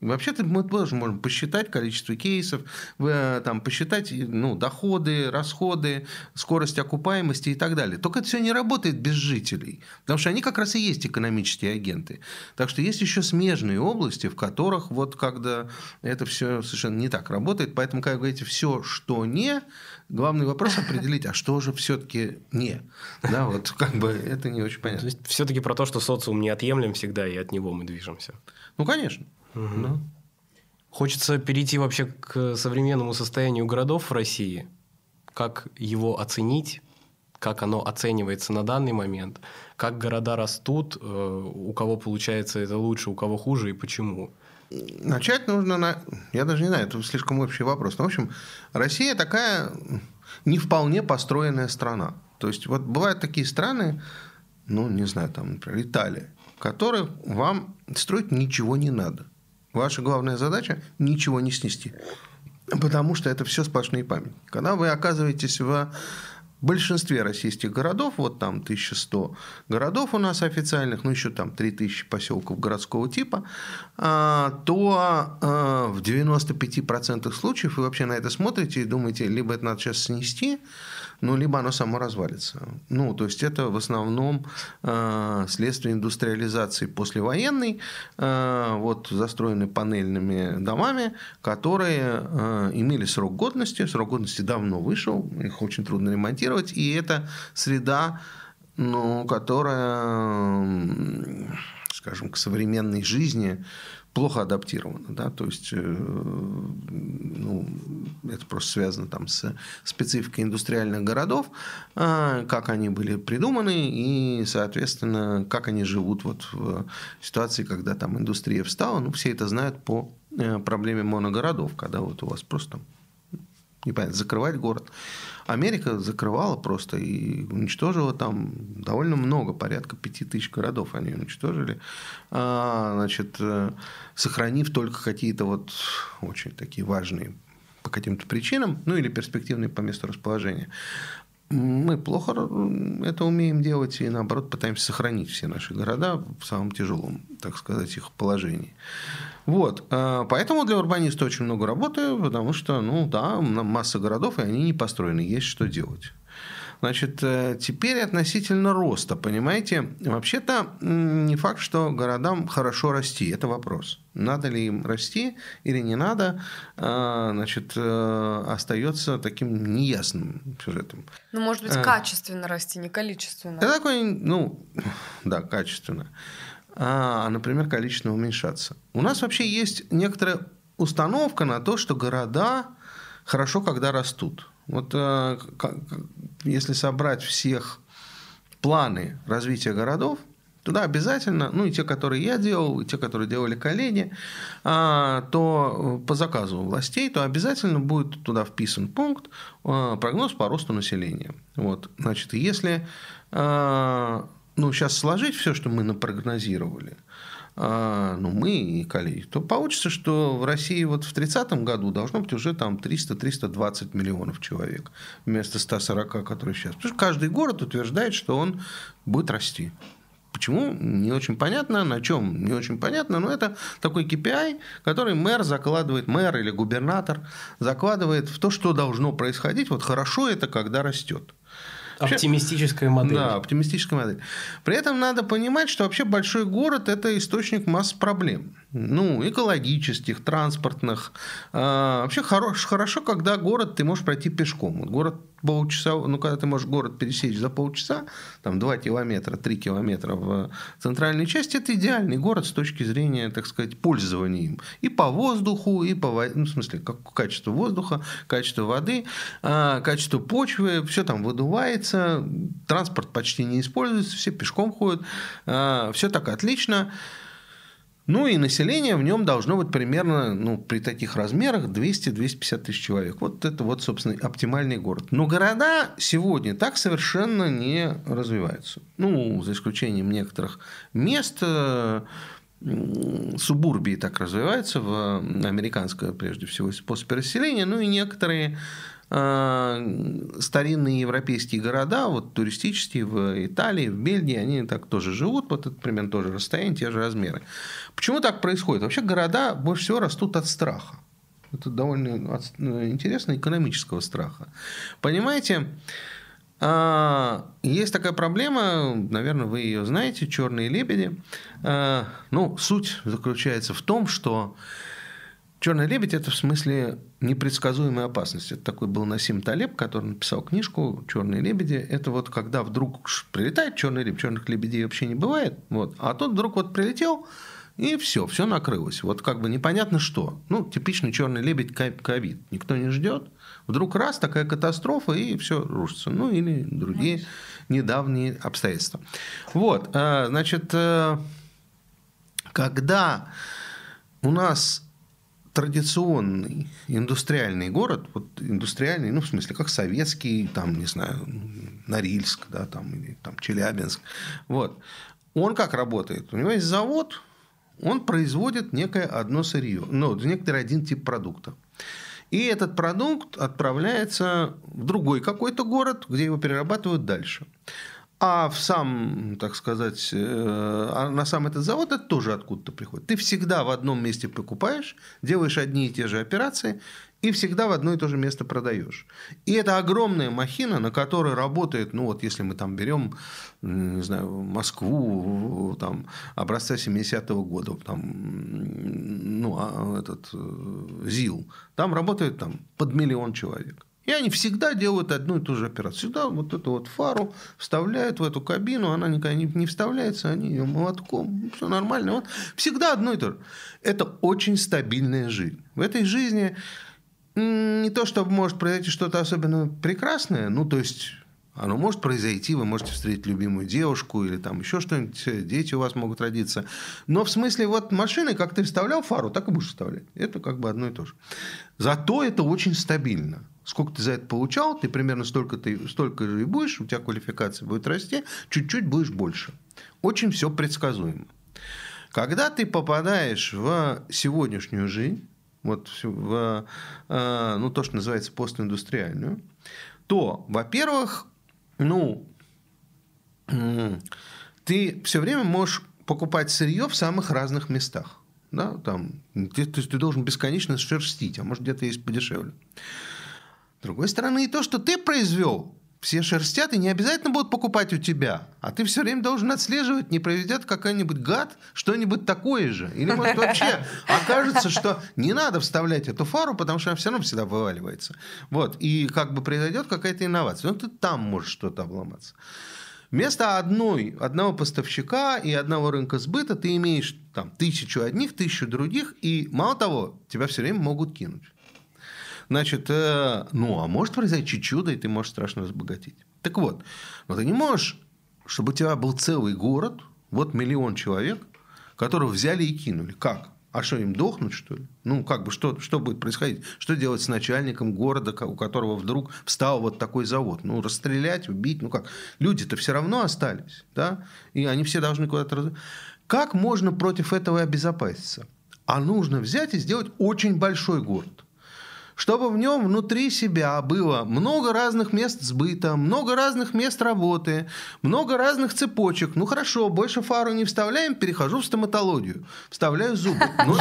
C: Вообще-то мы тоже можем посчитать количество кейсов, там, посчитать ну, доходы, расходы, скорость окупаемости и так далее. Только это все не работает без жителей, потому что они как раз и есть экономические агенты. Так что есть еще смежные области, в которых вот когда это все совершенно не так работает. Поэтому, как вы говорите, все, что не, главный вопрос определить, а что же все-таки не. Да, вот как бы это не очень понятно. То есть
B: все-таки про то, что социум неотъемлем всегда, и от него мы движемся.
C: Ну, конечно.
B: Угу. Да. Хочется перейти вообще к современному состоянию городов в России. Как его оценить, как оно оценивается на данный момент, как города растут, э, у кого получается это лучше, у кого хуже и почему.
C: Начать нужно на... Я даже не знаю, это слишком общий вопрос. Но, в общем, Россия такая не вполне построенная страна. То есть, вот бывают такие страны, ну, не знаю, там, например, Италия, в которых вам строить ничего не надо. Ваша главная задача – ничего не снести. Потому что это все сплошные памятники. Когда вы оказываетесь в большинстве российских городов, вот там 1100 городов у нас официальных, ну еще там 3000 поселков городского типа, а, то а, в 95% случаев вы вообще на это смотрите и думаете, либо это надо сейчас снести, ну, либо оно само развалится. Ну, то есть это в основном э, следствие индустриализации послевоенной, э, вот застроены панельными домами, которые э, имели срок годности, срок годности давно вышел, их очень трудно ремонтировать, и это среда, ну, которая, скажем, к современной жизни плохо адаптировано. Да? То есть э, ну, это просто связано там, с спецификой индустриальных городов, а, как они были придуманы и, соответственно, как они живут вот в ситуации, когда там индустрия встала. Ну, все это знают по э, проблеме моногородов, когда вот у вас просто непонятно, закрывать город. Америка закрывала просто и уничтожила там довольно много, порядка пяти тысяч городов они уничтожили, а, значит, э, сохранив только какие-то вот очень такие важные по каким-то причинам, ну или перспективные по месту расположения. Мы плохо это умеем делать и, наоборот, пытаемся сохранить все наши города в самом тяжелом, так сказать, их положении. Вот. Э, поэтому для урбаниста очень много работы, потому что, ну да, масса городов, и они не построены, есть что делать. Значит, э, теперь относительно роста, понимаете, вообще-то не факт, что городам хорошо расти, это вопрос. Надо ли им расти или не надо, э, значит, остается таким неясным сюжетом.
A: Ну, может быть, качественно расти, не количественно.
C: Это такой, ну, да, качественно. А, например, количественно уменьшаться. У нас вообще есть некоторая установка на то, что города хорошо, когда растут. Вот э, если собрать всех планы развития городов, туда обязательно, ну и те, которые я делал, и те, которые делали коллеги, а, то по заказу властей, то обязательно будет туда вписан пункт э, прогноз по росту населения. Вот, значит, если э, ну, сейчас сложить все, что мы напрогнозировали, а, ну, мы и коллеги, то получится, что в России вот в 30 году должно быть уже там 300-320 миллионов человек вместо 140, которые сейчас. Потому что каждый город утверждает, что он будет расти. Почему? Не очень понятно. На чем? Не очень понятно. Но это такой KPI, который мэр закладывает, мэр или губернатор закладывает в то, что должно происходить. Вот хорошо это, когда растет.
B: Оптимистическая модель.
C: Да, оптимистическая модель. При этом надо понимать, что вообще большой город – это источник масс проблем. Ну, экологических, транспортных. А, вообще хорош, хорошо, когда город ты можешь пройти пешком. Вот город полчаса, ну, когда ты можешь город пересечь за полчаса, там 2 километра, 3 километра в центральной части, это идеальный город с точки зрения, так сказать, пользования им. И по воздуху, и по, ну, в смысле, как качество воздуха, качество воды, а, качество почвы, все там выдувается, транспорт почти не используется, все пешком ходят, а, все так отлично. Ну и население в нем должно быть примерно, ну, при таких размерах 200-250 тысяч человек. Вот это вот, собственно, оптимальный город. Но города сегодня так совершенно не развиваются. Ну, за исключением некоторых мест, э, субурбии так развиваются в американское, прежде всего, после переселения, ну и некоторые старинные европейские города, вот туристические в Италии, в Бельгии, они так тоже живут, вот это примерно тоже расстояние, те же размеры. Почему так происходит? Вообще города больше всего растут от страха. Это довольно э, интересно, экономического страха. Понимаете, а, есть такая проблема, наверное, вы ее знаете, черные лебеди. А, ну, суть заключается в том, что Черный лебедь это в смысле непредсказуемой опасности. Это такой был Насим Талеб, который написал книжку Черные лебеди. Это вот когда вдруг прилетает черный лебедь, черных лебедей вообще не бывает. Вот. А тут вдруг вот прилетел, и все, все накрылось. Вот как бы непонятно что. Ну, типичный черный лебедь ковид. Никто не ждет. Вдруг раз такая катастрофа, и все рушится. Ну, или другие недавние обстоятельства. Вот, э, значит, э, когда у нас традиционный индустриальный город, вот индустриальный, ну, в смысле, как советский, там, не знаю, Норильск, да, там, или там Челябинск, вот, он как работает? У него есть завод, он производит некое одно сырье, ну, некоторый один тип продукта. И этот продукт отправляется в другой какой-то город, где его перерабатывают дальше. А в сам, так сказать, э, а на сам этот завод это тоже откуда-то приходит. Ты всегда в одном месте покупаешь, делаешь одни и те же операции, и всегда в одно и то же место продаешь. И это огромная махина, на которой работает, ну вот если мы там берем, не знаю, Москву, там, образца 70-го года, там, ну, а, этот, э, ЗИЛ, там работает там, под миллион человек. И они всегда делают одну и ту же операцию. Всегда вот эту вот фару вставляют в эту кабину, она никогда не, не вставляется, они ее молотком, все нормально. Вот всегда одно и то же. Это очень стабильная жизнь. В этой жизни не то, чтобы может произойти что-то особенно прекрасное, ну, то есть оно может произойти, вы можете встретить любимую девушку или там еще что-нибудь, дети у вас могут родиться. Но в смысле вот машины, как ты вставлял фару, так и будешь вставлять. Это как бы одно и то же. Зато это очень стабильно сколько ты за это получал, ты примерно столько, ты, столько же и будешь, у тебя квалификация будет расти, чуть-чуть будешь больше. Очень все предсказуемо. Когда ты попадаешь в сегодняшнюю жизнь, вот в э, ну, то, что называется постиндустриальную, то, во-первых, ну, ты все время можешь покупать сырье в самых разных местах. Да, там, ты, то есть ты должен бесконечно шерстить, а может где-то есть подешевле. С другой стороны, и то, что ты произвел, все шерстят и не обязательно будут покупать у тебя. А ты все время должен отслеживать, не проведет какой-нибудь гад что-нибудь такое же. Или, может, вообще окажется, что не надо вставлять эту фару, потому что она все равно всегда вываливается. Вот. И как бы произойдет какая-то инновация. Ну, ты там можешь что-то обломаться. Вместо одной, одного поставщика и одного рынка сбыта ты имеешь там тысячу одних, тысячу других, и мало того, тебя все время могут кинуть. Значит, э, ну, а может произойти чудо, и ты можешь страшно разбогатеть. Так вот, но ты не можешь, чтобы у тебя был целый город, вот миллион человек, которых взяли и кинули. Как? А что, им дохнуть, что ли? Ну, как бы, что, что будет происходить? Что делать с начальником города, у которого вдруг встал вот такой завод? Ну, расстрелять, убить, ну как? Люди-то все равно остались, да? И они все должны куда-то... Как можно против этого обезопаситься? А нужно взять и сделать очень большой город чтобы в нем внутри себя было много разных мест сбыта, много разных мест работы, много разных цепочек. Ну хорошо, больше фару не вставляем, перехожу в стоматологию, вставляю зубы. Но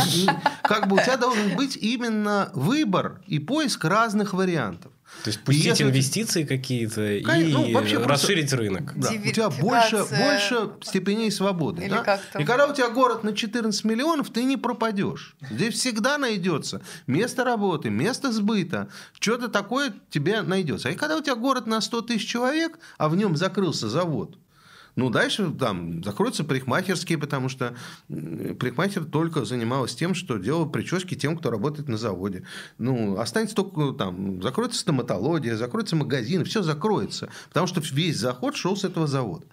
C: как бы у тебя должен быть именно выбор и поиск разных вариантов.
B: То есть пустить если... инвестиции какие-то и ну, вообще расширить просто... рынок.
C: Да. У тебя больше, больше степеней свободы. да? И когда у тебя город на 14 миллионов, ты не пропадешь. Здесь всегда найдется место работы, место сбыта. Что-то такое тебе найдется. И когда у тебя город на 100 тысяч человек, а в нем закрылся завод, ну, дальше там закроются парикмахерские, потому что парикмахер только занималась тем, что делал прически тем, кто работает на заводе. Ну, останется только там, закроется стоматология, закроется магазин, все закроется, потому что весь заход шел с этого завода.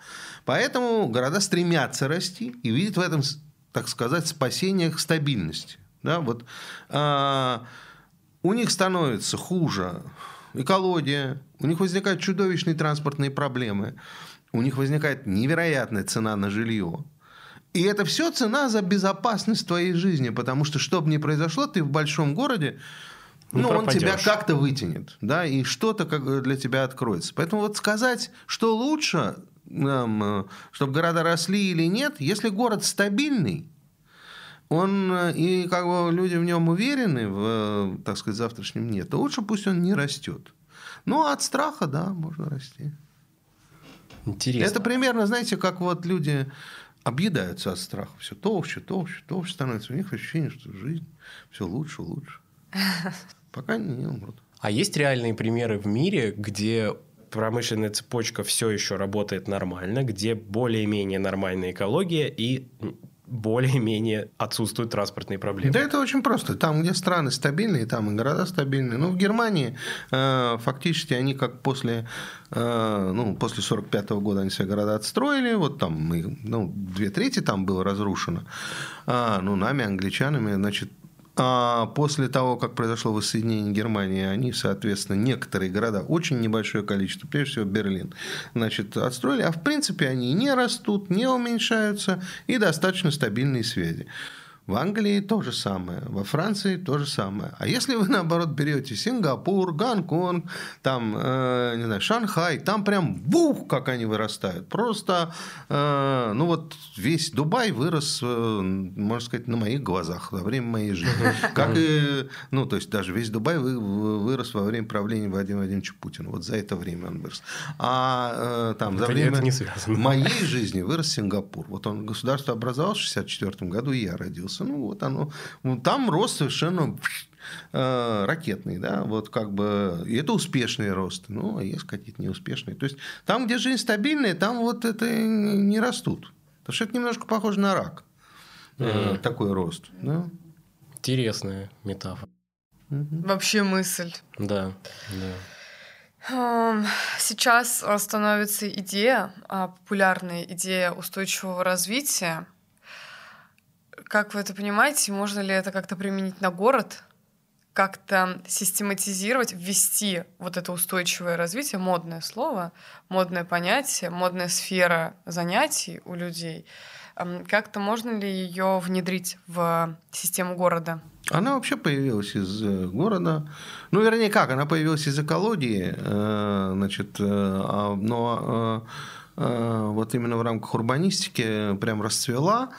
C: Поэтому города стремятся расти и видят в этом, так сказать, спасение к стабильности. Да, вот, а, у них становится хуже экология, у них возникают чудовищные транспортные проблемы у них возникает невероятная цена на жилье. И это все цена за безопасность твоей жизни, потому что, что бы ни произошло, ты в большом городе, ну, он тебя как-то вытянет, да, и что-то как для тебя откроется. Поэтому вот сказать, что лучше, нам, чтобы города росли или нет, если город стабильный, он и как бы люди в нем уверены, в, так сказать, завтрашнем нет, то лучше пусть он не растет. Ну, а от страха, да, можно расти.
B: Интересно.
C: Это примерно, знаете, как вот люди объедаются от страха. Все толще, толще, толще становится. У них ощущение, что жизнь все лучше, лучше. *laughs* Пока не умрут.
B: А есть реальные примеры в мире, где промышленная цепочка все еще работает нормально, где более-менее нормальная экология и более-менее отсутствуют транспортные проблемы.
C: Да, это очень просто. Там, где страны стабильные, там и города стабильные. Ну, в Германии э, фактически они как после, э, ну, после 45 -го года они все города отстроили, вот там, мы, ну, две трети там было разрушено, а, ну, нами, англичанами, значит, а после того, как произошло воссоединение Германии, они, соответственно, некоторые города, очень небольшое количество, прежде всего Берлин, значит, отстроили, а в принципе они не растут, не уменьшаются и достаточно стабильные связи. В Англии то же самое, во Франции то же самое. А если вы, наоборот, берете Сингапур, Гонконг, там, э, не знаю, Шанхай, там прям бух, как они вырастают. Просто, э, ну вот весь Дубай вырос, э, можно сказать, на моих глазах во время моей жизни. Как и, ну, то есть даже весь Дубай вырос во время правления Владимира Владимировича Путина. Вот за это время он вырос. А э, там за время моей жизни вырос Сингапур. Вот он государство образовалось в 64 году, и я родился двигаться. Ну, вот оно. Там рост совершенно э, ракетный, да, вот как бы, и это успешный рост, ну, а есть какие-то неуспешные. То есть там, где жизнь стабильная, там вот это не растут. Потому что это немножко похоже на рак, mm-hmm. такой рост. Да?
B: Интересная метафора.
A: Вообще мысль.
B: Да, да.
A: Эм, сейчас становится идея, а, популярная идея устойчивого развития, как вы это понимаете? Можно ли это как-то применить на город? Как-то систематизировать, ввести вот это устойчивое развитие, модное слово, модное понятие, модная сфера занятий у людей. Как-то можно ли ее внедрить в систему города?
C: Она вообще появилась из э, города. Ну, вернее, как? Она появилась из экологии, э, значит, э, а, но вот именно в рамках урбанистики прям расцвела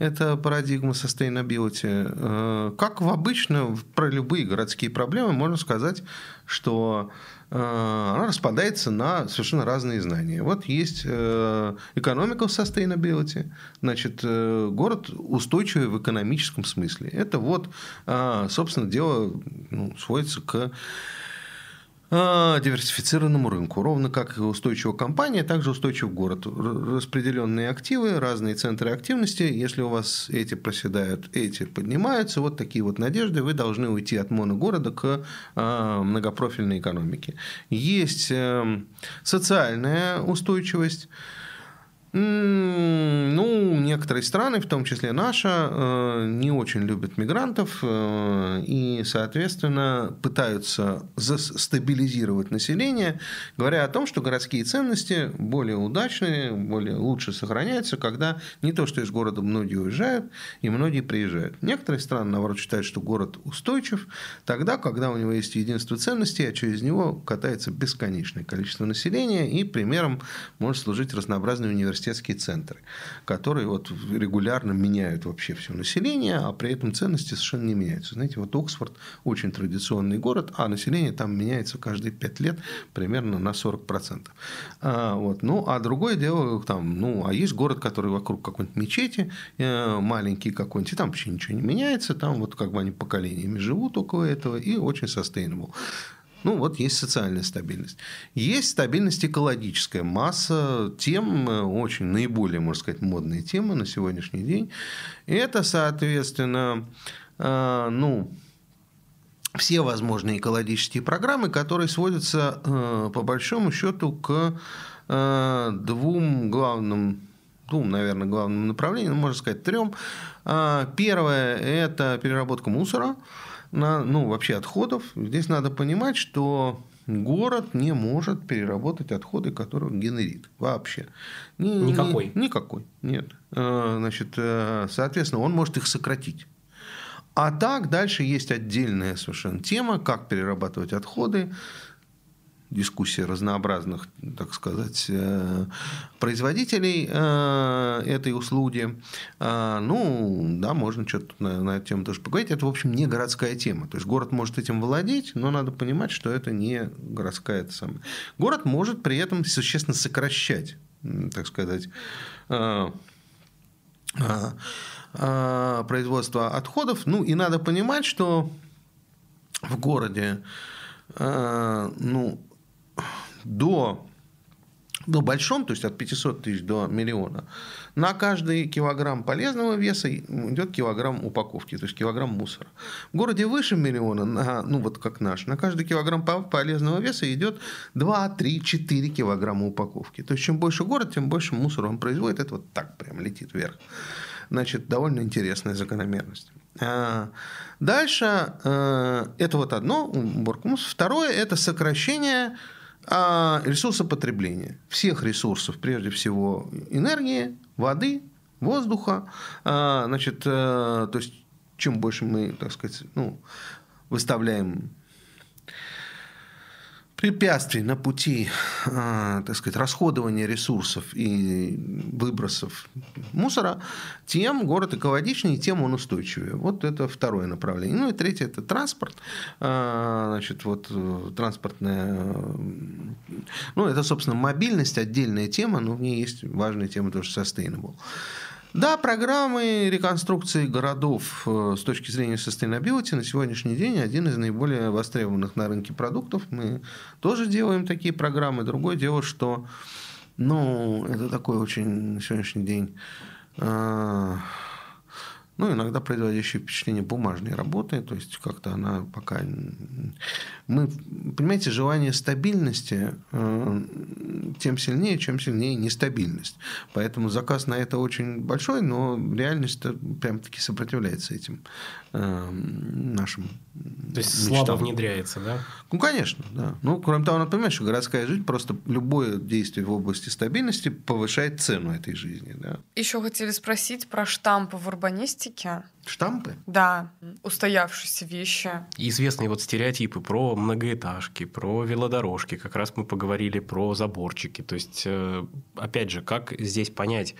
C: это парадигма sustainability. Э, как в обычно про любые городские проблемы можно сказать, что э, она распадается на совершенно разные знания. Вот есть э, экономика в sustainability, значит, город устойчивый в экономическом смысле. Это вот, собственно, дело ну, сводится к диверсифицированному рынку. Ровно как и устойчивая компания, также устойчив город. Распределенные активы, разные центры активности. Если у вас эти проседают, эти поднимаются, вот такие вот надежды, вы должны уйти от моногорода к а, многопрофильной экономике. Есть эм, социальная устойчивость. Ну, некоторые страны, в том числе наша, э, не очень любят мигрантов э, и, соответственно, пытаются стабилизировать население, говоря о том, что городские ценности более удачные, более лучше сохраняются, когда не то, что из города многие уезжают и многие приезжают. Некоторые страны, наоборот, считают, что город устойчив тогда, когда у него есть единство ценностей, а через него катается бесконечное количество населения, и примером может служить разнообразный университет университетские центры, которые вот регулярно меняют вообще все население, а при этом ценности совершенно не меняются. Знаете, вот Оксфорд очень традиционный город, а население там меняется каждые 5 лет примерно на 40%. А, вот. Ну, а другое дело, там, ну, а есть город, который вокруг какой-нибудь мечети, э, маленький какой-нибудь, и там вообще ничего не меняется, там вот как бы они поколениями живут около этого, и очень sustainable. Ну, вот есть социальная стабильность. Есть стабильность экологическая. Масса тем, э, очень наиболее, можно сказать, модные темы на сегодняшний день. Это, соответственно, э, ну, все возможные экологические программы, которые сводятся, э, по большому счету, к двум главным двум, наверное, главным направлениям, можно сказать, трем. Первое – это переработка мусора на, ну, вообще отходов, здесь надо понимать, что город не может переработать отходы, которые он генерит вообще.
B: Ни, никакой?
C: Ни, никакой, нет. Э, значит, э, соответственно, он может их сократить. А так дальше есть отдельная совершенно тема, как перерабатывать отходы, дискуссия разнообразных, так сказать, э, производителей э, этой услуги. Э, ну, да, можно что-то на, на эту тему тоже поговорить. Это, в общем, не городская тема. То есть город может этим владеть, но надо понимать, что это не городская это самая. Город может при этом существенно сокращать, так сказать, производство отходов. Ну, и надо понимать, что в городе ну, до до большом, то есть от 500 тысяч до миллиона, на каждый килограмм полезного веса идет килограмм упаковки, то есть килограмм мусора. В городе выше миллиона, на, ну вот как наш, на каждый килограмм полезного веса идет 2, 3, 4 килограмма упаковки. То есть чем больше город, тем больше мусора он производит. Это вот так прям летит вверх. Значит, довольно интересная закономерность. А, дальше, э, это вот одно, уборка мусора. Второе – это сокращение а ресурсопотребления. Всех ресурсов, прежде всего энергии, воды, воздуха. А, значит, э, то есть, чем больше мы, так сказать, ну, выставляем препятствий на пути, а, так сказать, расходования ресурсов и выбросов мусора, тем город экологичнее, тем он устойчивее. Вот это второе направление. Ну и третье – это транспорт. А, значит, вот э, транспортная... Ну, это, собственно, мобильность, отдельная тема, но в ней есть важная тема тоже sustainable. Да, программы реконструкции городов э, с точки зрения sustainability на сегодняшний день один из наиболее востребованных на рынке продуктов. Мы тоже делаем такие программы. Другое дело, что ну, это такой очень на сегодняшний день э, ну, иногда производящее впечатление бумажной работы, то есть как-то она пока... Мы, понимаете, желание стабильности э, тем сильнее, чем сильнее нестабильность. Поэтому заказ на это очень большой, но реальность прям-таки сопротивляется этим э, нашим
B: То есть мечтам. слабо внедряется, да?
C: Ну, конечно, да. Ну, кроме того, надо понимать, что городская жизнь, просто любое действие в области стабильности повышает цену этой жизни. Да.
A: Еще хотели спросить про штампы в урбанистике.
C: Штампы?
A: Да, устоявшиеся вещи.
B: Известные вот стереотипы про многоэтажки, про велодорожки. Как раз мы поговорили про заборчики. То есть, э, опять же, как здесь понять,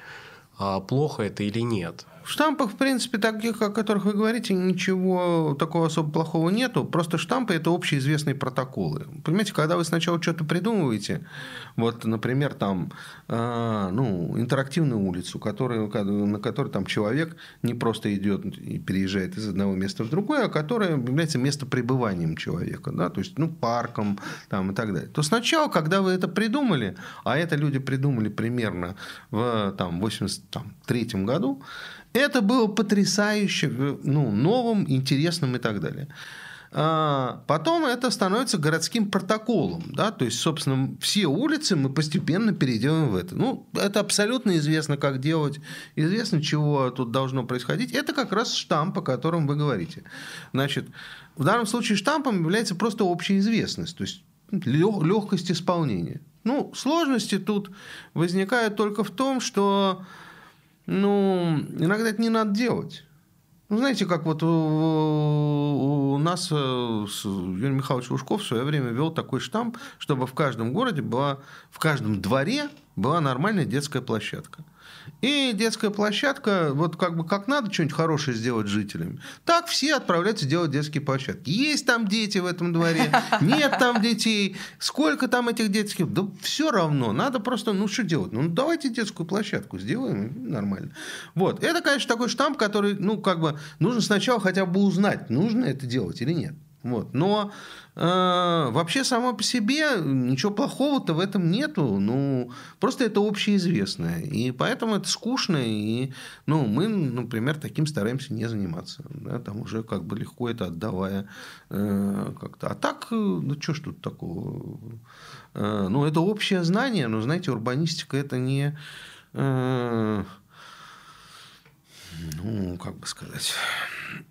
B: а плохо это или нет?
C: В штампах, в принципе, таких, о которых вы говорите, ничего такого особо плохого нету. Просто штампы – это общеизвестные протоколы. Понимаете, когда вы сначала что-то придумываете, вот, например, там, э, ну, интерактивную улицу, которую, на которой там человек не просто идет и переезжает из одного места в другое, а которая является местопребыванием человека, да, то есть, ну, парком там, и так далее. То сначала, когда вы это придумали, а это люди придумали примерно в там, 83 году, это было потрясающе, ну, новым, интересным и так далее. А потом это становится городским протоколом, да, то есть, собственно, все улицы мы постепенно перейдем в это. Ну, это абсолютно известно, как делать, известно, чего тут должно происходить. Это как раз штамп, о котором вы говорите. Значит, в данном случае штампом является просто общая известность, то есть легкость исполнения. Ну, сложности тут возникают только в том, что ну, иногда это не надо делать. Ну, знаете, как вот у, у нас э, Юрий Михайлович Лужков в свое время вел такой штамп, чтобы в каждом городе была, в каждом дворе была нормальная детская площадка. И детская площадка, вот как бы как надо что-нибудь хорошее сделать жителям, так все отправляются делать детские площадки. Есть там дети в этом дворе, нет там детей, сколько там этих детских, да все равно, надо просто, ну что делать, ну давайте детскую площадку сделаем, нормально. Вот, это, конечно, такой штамп, который, ну как бы, нужно сначала хотя бы узнать, нужно это делать или нет. Вот. Но э, вообще само по себе ничего плохого-то в этом нету. Ну, просто это общеизвестное. И поэтому это скучно. И ну, мы, например, таким стараемся не заниматься. Да, там уже как бы легко это отдавая э, как-то. А так, э, ну что ж тут такого? Э, ну, это общее знание, но, знаете, урбанистика это не... Э, ну, как бы сказать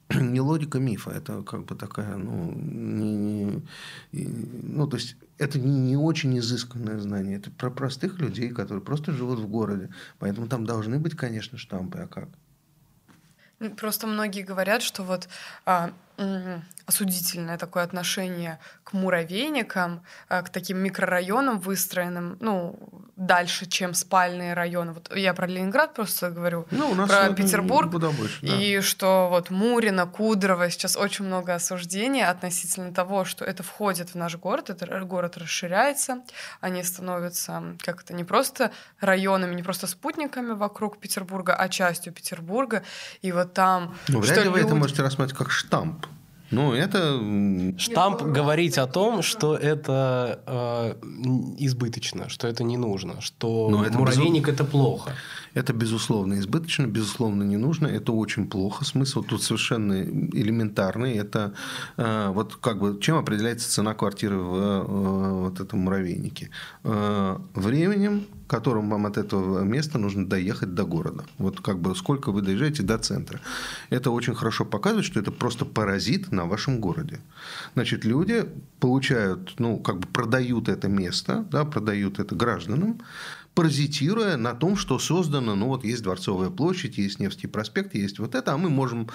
C: *clears throat* не логика мифа, это как бы такая, ну, не, не, ну то есть это не, не очень изысканное знание, это про простых людей, которые просто живут в городе, поэтому там должны быть, конечно, штампы, а как?
A: Просто многие говорят, что вот а, осудительное такое отношение к муравейникам, э, к таким микрорайонам выстроенным, ну, дальше, чем спальные районы. Вот я про Ленинград просто говорю,
C: ну, у нас
A: про Петербург.
C: Куда больше, да.
A: И что вот Мурина, Кудрово, сейчас очень много осуждений относительно того, что это входит в наш город, этот город расширяется, они становятся как-то не просто районами, не просто спутниками вокруг Петербурга, а частью Петербурга. И вот там...
C: Ну, вряд ли вы это можете рассматривать как штамп. Ну, это...
B: Штамп говорить о том, что это э, избыточно, что это не нужно, что Но это муравейник это плохо.
C: Это, безусловно, избыточно, безусловно, не нужно. Это очень плохо. Смысл тут совершенно элементарный. Это э, вот как бы чем определяется цена квартиры в э, вот этом муравейнике? Э, временем, которым вам от этого места нужно доехать до города. Вот как бы сколько вы доезжаете до центра. Это очень хорошо показывает, что это просто паразит на вашем городе. Значит, люди получают, ну, как бы продают это место, да, продают это гражданам, паразитируя на том, что создано, ну вот есть Дворцовая площадь, есть Невский проспект, есть вот это, а мы можем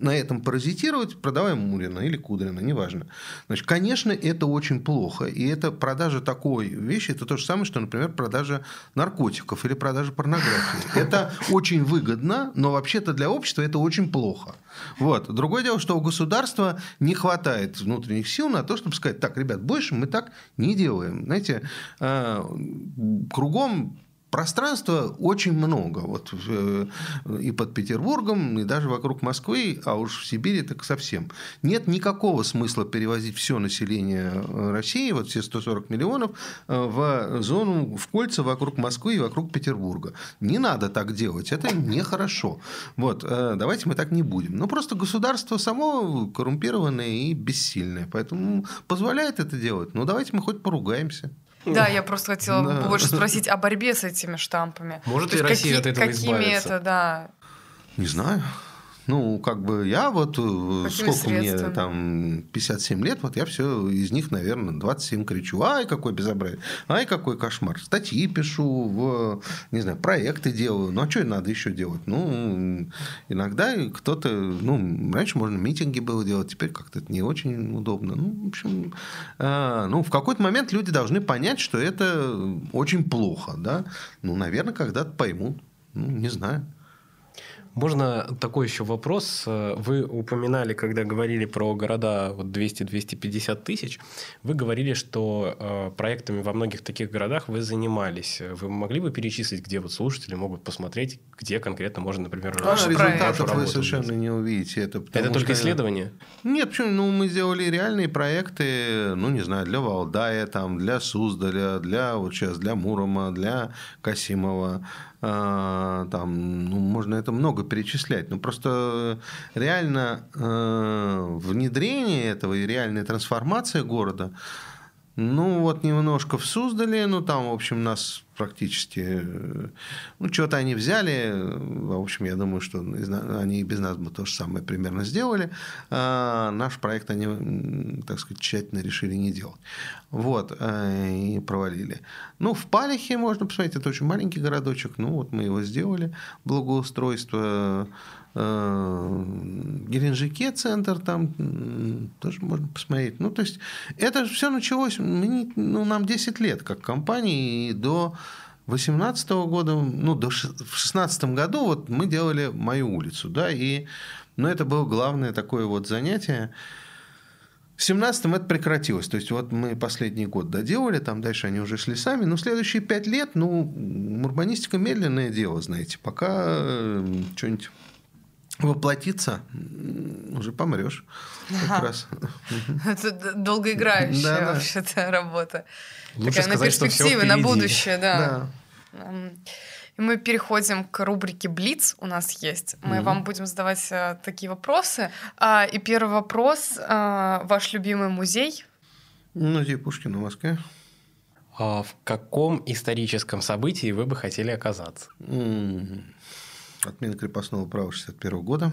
C: на этом паразитировать, продавая Мурина или Кудрина, неважно. Значит, конечно, это очень плохо. И это продажа такой вещи, это то же самое, что, например, продажа наркотиков или продажа порнографии. *laughs* Это очень выгодно, но вообще-то для общества это очень плохо. Вот. Другое дело, что у государства не хватает внутренних сил на то, чтобы сказать, так, ребят, больше мы так не делаем. Знаете, э, кругом Пространства очень много. Вот э, и под Петербургом, и даже вокруг Москвы, а уж в Сибири так совсем. Нет никакого смысла перевозить все население э, России, вот все 140 миллионов, э, в зону, в кольца вокруг Москвы и вокруг Петербурга. Не надо так делать, это нехорошо. Вот, давайте мы так не будем. Но просто государство само коррумпированное и бессильное, поэтому позволяет это делать. Ну, давайте мы хоть поругаемся.
A: Да, я просто хотела да. больше спросить о борьбе с этими штампами.
B: Может ли Россия какие, от этого
A: какими избавиться? это, да.
C: Не знаю. Ну, как бы я вот, э, Какими сколько средствами? мне там, 57 лет, вот я все из них, наверное, 27 кричу. Ай, какой безобразие, ай, какой кошмар. Статьи пишу, в, не знаю, проекты делаю. Ну, а что надо еще делать? Ну, иногда кто-то, ну, раньше можно митинги было делать, теперь как-то это не очень удобно. Ну, в общем, э, ну, в какой-то момент люди должны понять, что это очень плохо, да. Ну, наверное, когда-то поймут. Ну, не знаю.
B: Можно такой еще вопрос. Вы упоминали, когда говорили про города вот 200-250 тысяч, вы говорили, что э, проектами во многих таких городах вы занимались. Вы могли бы перечислить, где вот слушатели могут посмотреть, где конкретно можно, например,
C: а результатов вы совершенно не увидите.
B: Это, это только что... исследование?
C: Нет, почему? Ну, мы сделали реальные проекты, ну, не знаю, для Валдая, там, для Суздаля, для вот сейчас для Мурома, для Касимова, там, ну, можно это много перечислять, но просто реально э, внедрение этого и реальная трансформация города, ну, вот немножко в Суздале, ну, там, в общем, нас практически... Э, ну, что-то они взяли. В общем, я думаю, что они и без нас бы то же самое примерно сделали. А наш проект они, так сказать, тщательно решили не делать. Вот. Э, и провалили. Ну, в Палихе можно посмотреть. Это очень маленький городочек. Ну, вот мы его сделали. Благоустройство э, Геленджике центр там тоже можно посмотреть. Ну, то есть это все началось, ну, нам 10 лет как компании, и до 18 года, ну, до, в 16 году вот мы делали мою улицу, да, и, ну, это было главное такое вот занятие. В 17-м это прекратилось. То есть, вот мы последний год доделали, там дальше они уже шли сами. Но следующие пять лет, ну, урбанистика медленное дело, знаете. Пока э, что-нибудь воплотиться, уже помрешь. Как раз. *laughs*
A: Это долгоиграющая вообще-то работа. Лучше Такая сказать, на перспективы, на будущее, да. да. И мы переходим к рубрике Блиц. У нас есть. Мы mm-hmm. вам будем задавать а, такие вопросы. А, и первый вопрос: а, ваш любимый музей?
C: Музей Пушкина в Москве.
B: А в каком историческом событии вы бы хотели оказаться?
C: Mm-hmm. Отмена крепостного права 61 года.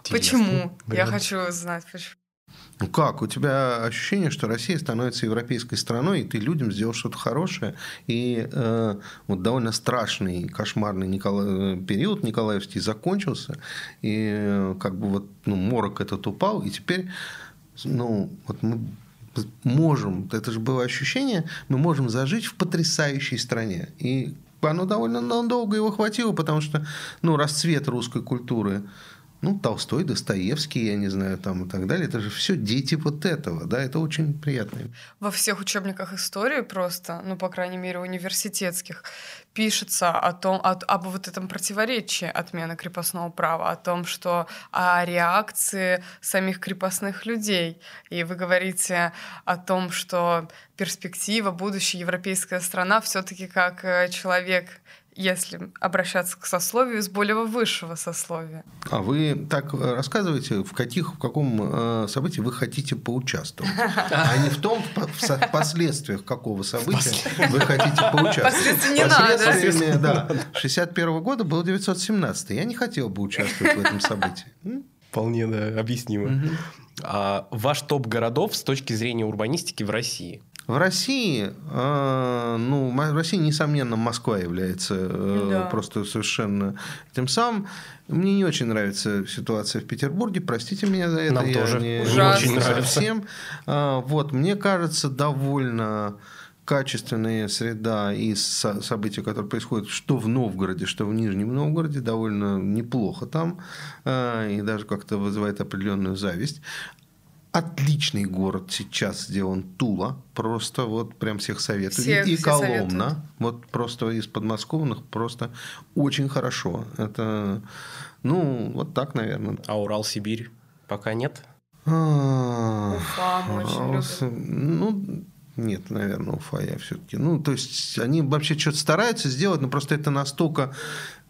A: Интересно. Почему? Блин. Я хочу знать, почему.
C: Ну как? У тебя ощущение, что Россия становится европейской страной, и ты людям сделал что-то хорошее, и э, вот довольно страшный, кошмарный Никола... Э, период Николаевский закончился, и э, как бы вот ну, морок этот упал, и теперь ну, вот мы можем, это же было ощущение, мы можем зажить в потрясающей стране. И оно довольно долго его хватило, потому что ну, расцвет русской культуры – ну, Толстой, Достоевский, я не знаю, там и так далее. Это же все дети вот этого, да, это очень приятно.
A: Во всех учебниках истории просто, ну, по крайней мере, университетских, пишется о том, о, об вот этом противоречии отмены крепостного права, о том, что о реакции самих крепостных людей. И вы говорите о том, что перспектива, будущая европейская страна все-таки как э, человек если обращаться к сословию из более высшего сословия.
C: А вы так рассказываете, в каких, в каком э, событии вы хотите поучаствовать, *laughs* а не в том, в последствиях какого события вы хотите поучаствовать.
A: Последствия не надо.
C: Да, 61 года был 917 Я не хотел бы участвовать в этом событии.
B: Вполне да, объяснимо. А ваш топ городов с точки зрения урбанистики в России –
C: в России, э, ну, в России, несомненно, Москва является э, да. просто совершенно тем самым. Мне не очень нравится ситуация в Петербурге, простите меня за это.
B: Нам
C: я
B: тоже
C: не,
B: не очень нравится.
C: совсем. А, вот, мне кажется, довольно качественная среда и события, которые происходят что в Новгороде, что в Нижнем Новгороде, довольно неплохо там, э, и даже как-то вызывает определенную зависть. Отличный город сейчас сделан Тула. Просто вот прям всех советую. Всех, и, и Коломна. Советуют. Вот просто из подмосковных просто очень хорошо. Это, ну, вот так, наверное.
B: А Урал, Сибирь пока нет?
A: А, Уфа мы очень
C: любим. Ну, нет, наверное, Уфа я все-таки. Ну, то есть они вообще что-то стараются сделать, но просто это настолько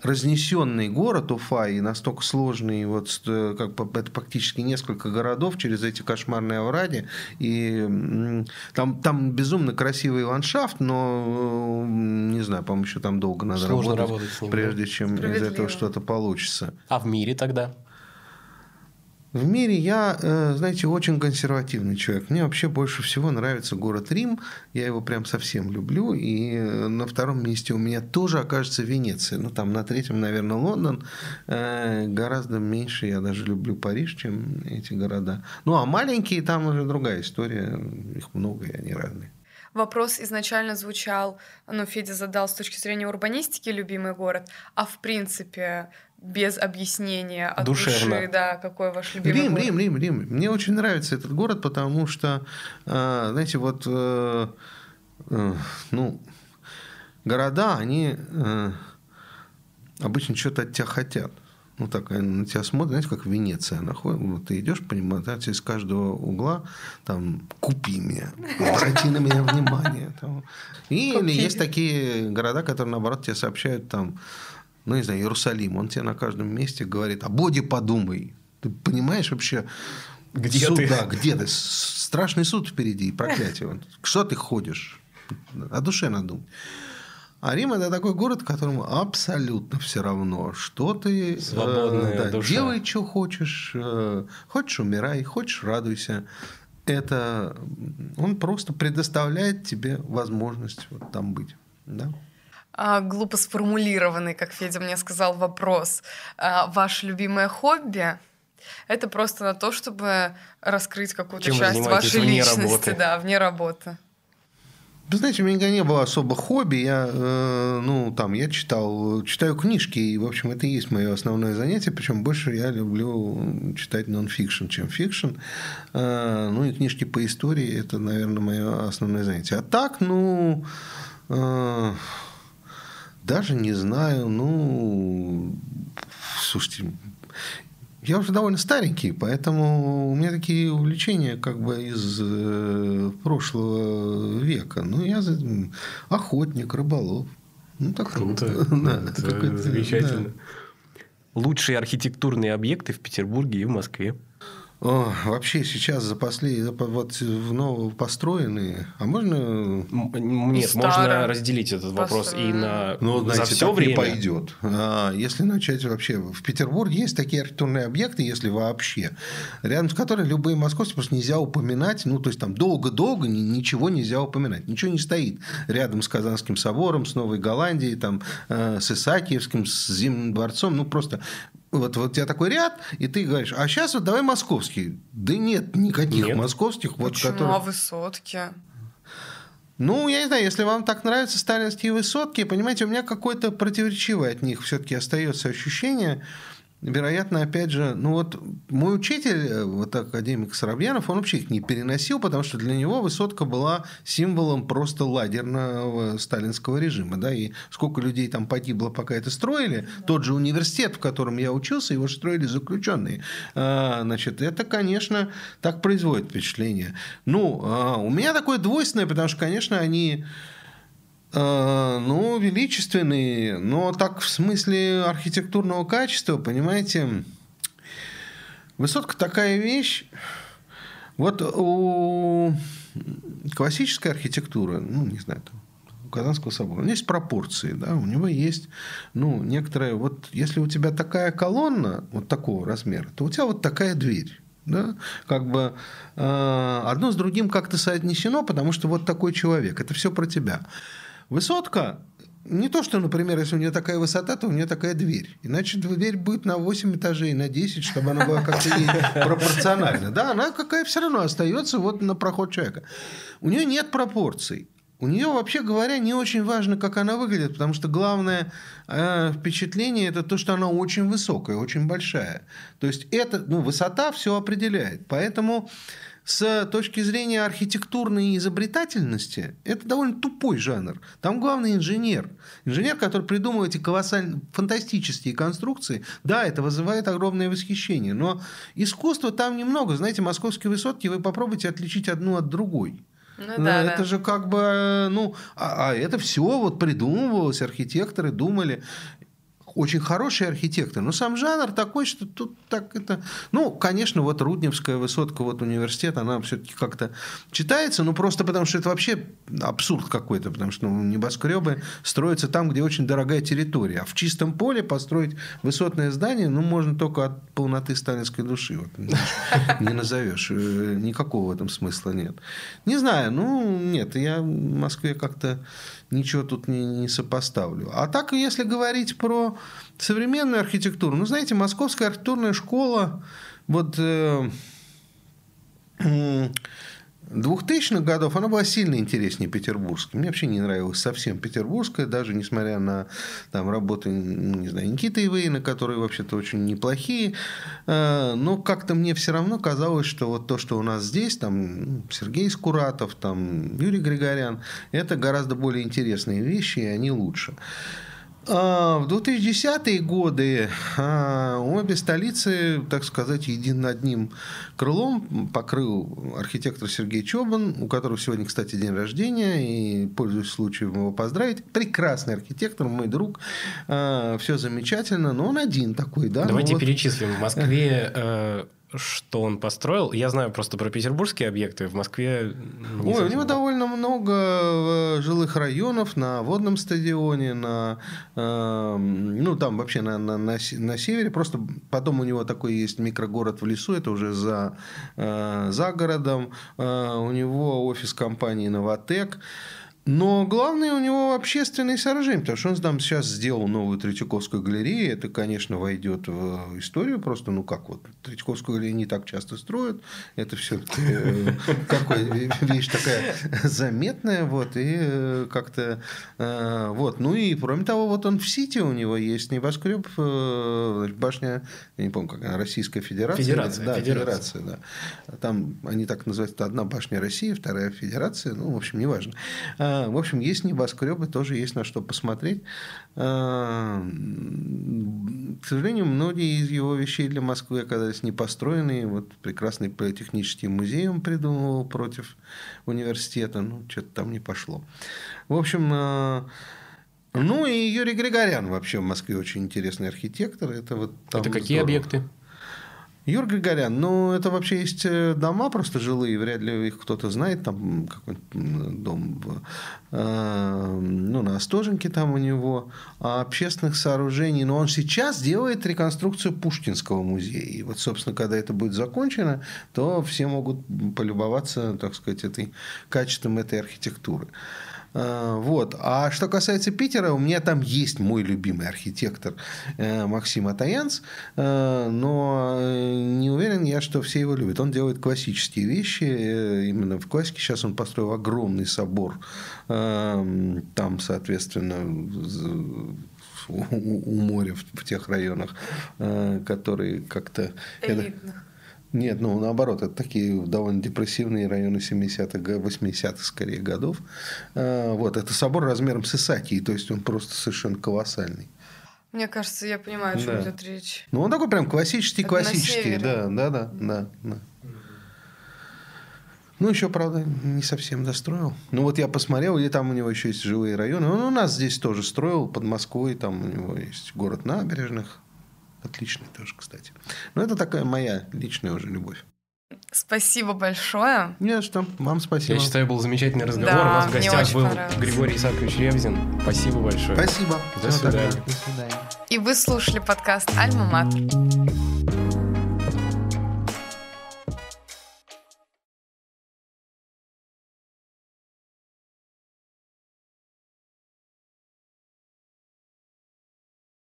C: разнесенный город Уфа и настолько сложный, вот как бы это практически несколько городов через эти кошмарные овраги, и там, там безумно красивый ландшафт, но не знаю, по-моему, еще там долго надо
B: Сложно
C: работать,
B: работать с ним,
C: прежде чем из этого что-то получится.
B: А в мире тогда?
C: В мире я, э, знаете, очень консервативный человек. Мне вообще больше всего нравится город Рим. Я его прям совсем люблю. И э, на втором месте у меня тоже окажется Венеция. Ну, там на третьем, наверное, Лондон. Э, гораздо меньше я даже люблю Париж, чем эти города. Ну, а маленькие, там уже другая история. Их много, и они разные.
A: Вопрос изначально звучал, ну, Федя задал с точки зрения урбанистики любимый город, а в принципе без объяснения от Душевно. души, да, какой ваш любимый
C: Рим,
A: город?
C: Рим, Рим, Рим. Мне очень нравится этот город, потому что, э, знаете, вот, э, э, ну, города, они обычно что-то от тебя хотят. Ну, такая на тебя смотрит, знаете, как Венеция находит. Вот ты идешь по нему, да, из каждого угла там «Купи меня», «Обрати на меня внимание». Там. И, или есть такие города, которые, наоборот, тебе сообщают там, ну, не знаю, Иерусалим, он тебе на каждом месте говорит, о Боге подумай. Ты понимаешь вообще,
B: Где
C: суд,
B: ты?
C: Да, где ты? Страшный суд впереди, проклятие. Что ты ходишь? О душе надо думать. А Рим это такой город, которому абсолютно все равно, что ты э,
B: Свободная
C: да,
B: душа.
C: делай, что хочешь, э, хочешь умирай, хочешь радуйся. Это он просто предоставляет тебе возможность вот там быть, да?
A: А, глупо сформулированный, как Федя мне сказал, вопрос. А, ваше любимое хобби? Это просто на то, чтобы раскрыть какую-то
B: Чем
A: часть вашей
B: вне
A: личности,
B: работы?
A: да, вне работы.
C: Вы знаете, у меня не было особо хобби. Я, э, ну, там, я читал, читаю книжки, и, в общем, это и есть мое основное занятие. Причем больше я люблю читать нон-фикшн, чем фикшн. Э, ну, и книжки по истории – это, наверное, мое основное занятие. А так, ну, э, даже не знаю, ну, слушайте, я уже довольно старенький, поэтому у меня такие увлечения как бы из э, прошлого века. Ну, я охотник, рыболов. Ну, так
B: Круто. *laughs*
C: Да,
B: Это замечательно.
C: да.
B: Лучшие архитектурные объекты в Петербурге и в Москве.
C: О, вообще сейчас за последние, вот в новопостроенные, а можно
B: Нет,
A: старое
B: можно разделить этот вопрос и на
C: Ну,
B: за
C: знаете,
B: все
C: так не
B: время.
C: пойдет. А, если начать вообще... В Петербурге есть такие архитектурные объекты, если вообще, рядом с которыми любые московские просто нельзя упоминать. Ну, то есть, там долго-долго ни- ничего нельзя упоминать. Ничего не стоит рядом с Казанским собором, с Новой Голландией, там, э, с Исаакиевским, с Зимним дворцом. Ну, просто... Вот, вот у тебя такой ряд, и ты говоришь, а сейчас вот давай московский. Да нет никаких
B: Нет.
C: московских, вот,
A: Почему?
C: которые...
A: А высотки?
C: Ну, я не знаю, если вам так нравятся сталинские высотки, понимаете, у меня какое-то противоречивое от них все-таки остается ощущение. Вероятно, опять же, ну вот мой учитель, э, вот академик Соробьянов, он вообще их не переносил, потому что для него высотка была символом просто ладерного сталинского режима. Да, и сколько людей там погибло, пока это строили. Тот же университет, в котором я учился, его строили заключенные. А, Значит, это, конечно, так производит впечатление. Ну, а, у меня такое двойственное, потому что, конечно, они э, ну, величественные, но так в смысле архитектурного качества, понимаете, высотка такая вещь. Вот у классической архитектуры, ну, не знаю, там, у Казанского собора, есть пропорции, да, у него есть, ну, некоторые, вот если у тебя такая колонна вот такого размера, то у тебя вот такая дверь. Да? Как бы э, одно с другим как-то соотнесено, потому что вот такой человек. Это все про тебя. Высотка не то, что, например, если у нее такая высота, то у нее такая дверь. Иначе дверь будет на 8 этажей, на 10, чтобы она была как-то ей пропорциональна. Да, она какая все равно остается вот на проход человека. У нее нет пропорций. У нее, вообще говоря, не очень важно, как она выглядит, потому что главное э, впечатление это то, что она очень высокая, очень большая. То есть это, ну, высота все определяет. Поэтому с точки зрения архитектурной изобретательности, это довольно тупой жанр. Там главный инженер. Инженер, который придумал эти колоссальные, фантастические конструкции, да, это вызывает огромное восхищение. Но искусства там немного. Знаете, московские высотки вы попробуйте отличить одну от другой.
A: Ну
C: Ну,
A: да,
C: это
A: да.
C: же как бы, ну, а, а это все вот придумывалось, архитекторы думали. Очень хороший архитектор, но сам жанр такой, что тут так это... Ну, конечно, вот Рудневская высотка, вот университет, она все-таки как-то читается, ну, просто потому что это вообще абсурд какой-то, потому что ну, небоскребы строятся там, где очень дорогая территория, а в чистом поле построить высотное здание, ну, можно только от полноты сталинской души. Вот, не назовешь. Э, Никакого в этом смысла нет. Не знаю, ну, нет, я в Москве как-то ничего тут не, не сопоставлю. А так, если говорить про современную архитектуру, ну, знаете, Московская архитектурная школа, вот э, 2000-х годов она была сильно интереснее петербургской. Мне вообще не нравилась совсем петербургская, даже несмотря на там, работы, не знаю, Никиты Ивейна, которые вообще-то очень неплохие. Э, Но как-то мне все равно казалось, что вот то, что у нас здесь, там Сергей Скуратов, там Юрий Григорян, это гораздо более интересные вещи, и они лучше. А, в 2010-е годы а, обе столицы, так сказать, един одним крылом покрыл архитектор Сергей Чобан, у которого сегодня, кстати, день рождения, и пользуюсь случаем его поздравить. Прекрасный архитектор, мой друг, а, все замечательно, но он один такой, да.
B: Давайте
C: ну, вот...
B: перечислим. В Москве э, что он построил. Я знаю просто про петербургские объекты. В Москве...
C: Ой, у него довольно много э, жилых районов на водном стадионе, на, э, ну, там вообще на, на, на, на севере. Просто потом у него такой есть микрогород в лесу, это уже за, э, за городом. Э, у него офис компании «Новотек». Но главное у него общественные сооружения, потому что он там сейчас сделал новую Третьяковскую галерею. Это, конечно, войдет в историю просто, ну как вот, Третьяковскую галерею не так часто строят. Это все э, вещь такая заметная, вот, и э, как-то, э, вот. Ну и, кроме того, вот он в Сити у него есть небоскреб, башня, я не помню, как она, Российская Федерация.
B: Федерация,
C: да, Федерация, да. Там они так называются, одна башня России, вторая Федерация, ну, в общем, неважно. А, в общем, есть небоскребы, тоже есть на что посмотреть. А, к сожалению, многие из его вещей для Москвы оказались не построены. Вот прекрасный политехнический музей он придумывал против университета. Ну, что-то там не пошло. В общем, а, ну и Юрий Григорян вообще в Москве очень интересный архитектор. Это, вот
B: Это какие здорово. объекты?
C: Юр Григорян, ну, это вообще есть э, дома просто жилые, вряд ли их кто-то знает, там какой-нибудь дом, э, ну, на Остоженке там у него, а общественных сооружений, но он сейчас делает реконструкцию Пушкинского музея, и вот, собственно, когда это будет закончено, то все могут полюбоваться, так сказать, этой, качеством этой архитектуры. Вот. А что касается Питера, у меня там есть мой любимый архитектор э, Максим Атаянц, э, но не уверен я, что все его любят. Он делает классические вещи, именно в классике. Сейчас он построил огромный собор, там, соответственно, у моря в тех районах, которые как-то...
A: Элитных.
C: Нет, ну наоборот, это такие довольно депрессивные районы 70-х, 80-х скорее годов. А, вот, это собор размером с Исаакией, то есть он просто совершенно колоссальный.
A: Мне кажется, я понимаю, о чем да. идет речь.
C: Ну, он такой прям классический, классический, да, да, да, да, да. Ну, еще, правда, не совсем достроил. Ну, вот я посмотрел, и там у него еще есть жилые районы. Он у нас здесь тоже строил, под Москвой, там у него есть город набережных, Отличный тоже, кстати. Но это такая моя личная уже любовь.
A: Спасибо большое.
C: Не что. Вам спасибо.
B: Я считаю, был замечательный разговор. Да, У нас в гостях был Григорий Исаакович Ревзин. Спасибо большое.
C: Спасибо.
B: До свидания.
C: До свидания.
A: И вы слушали подкаст «Альма Матер».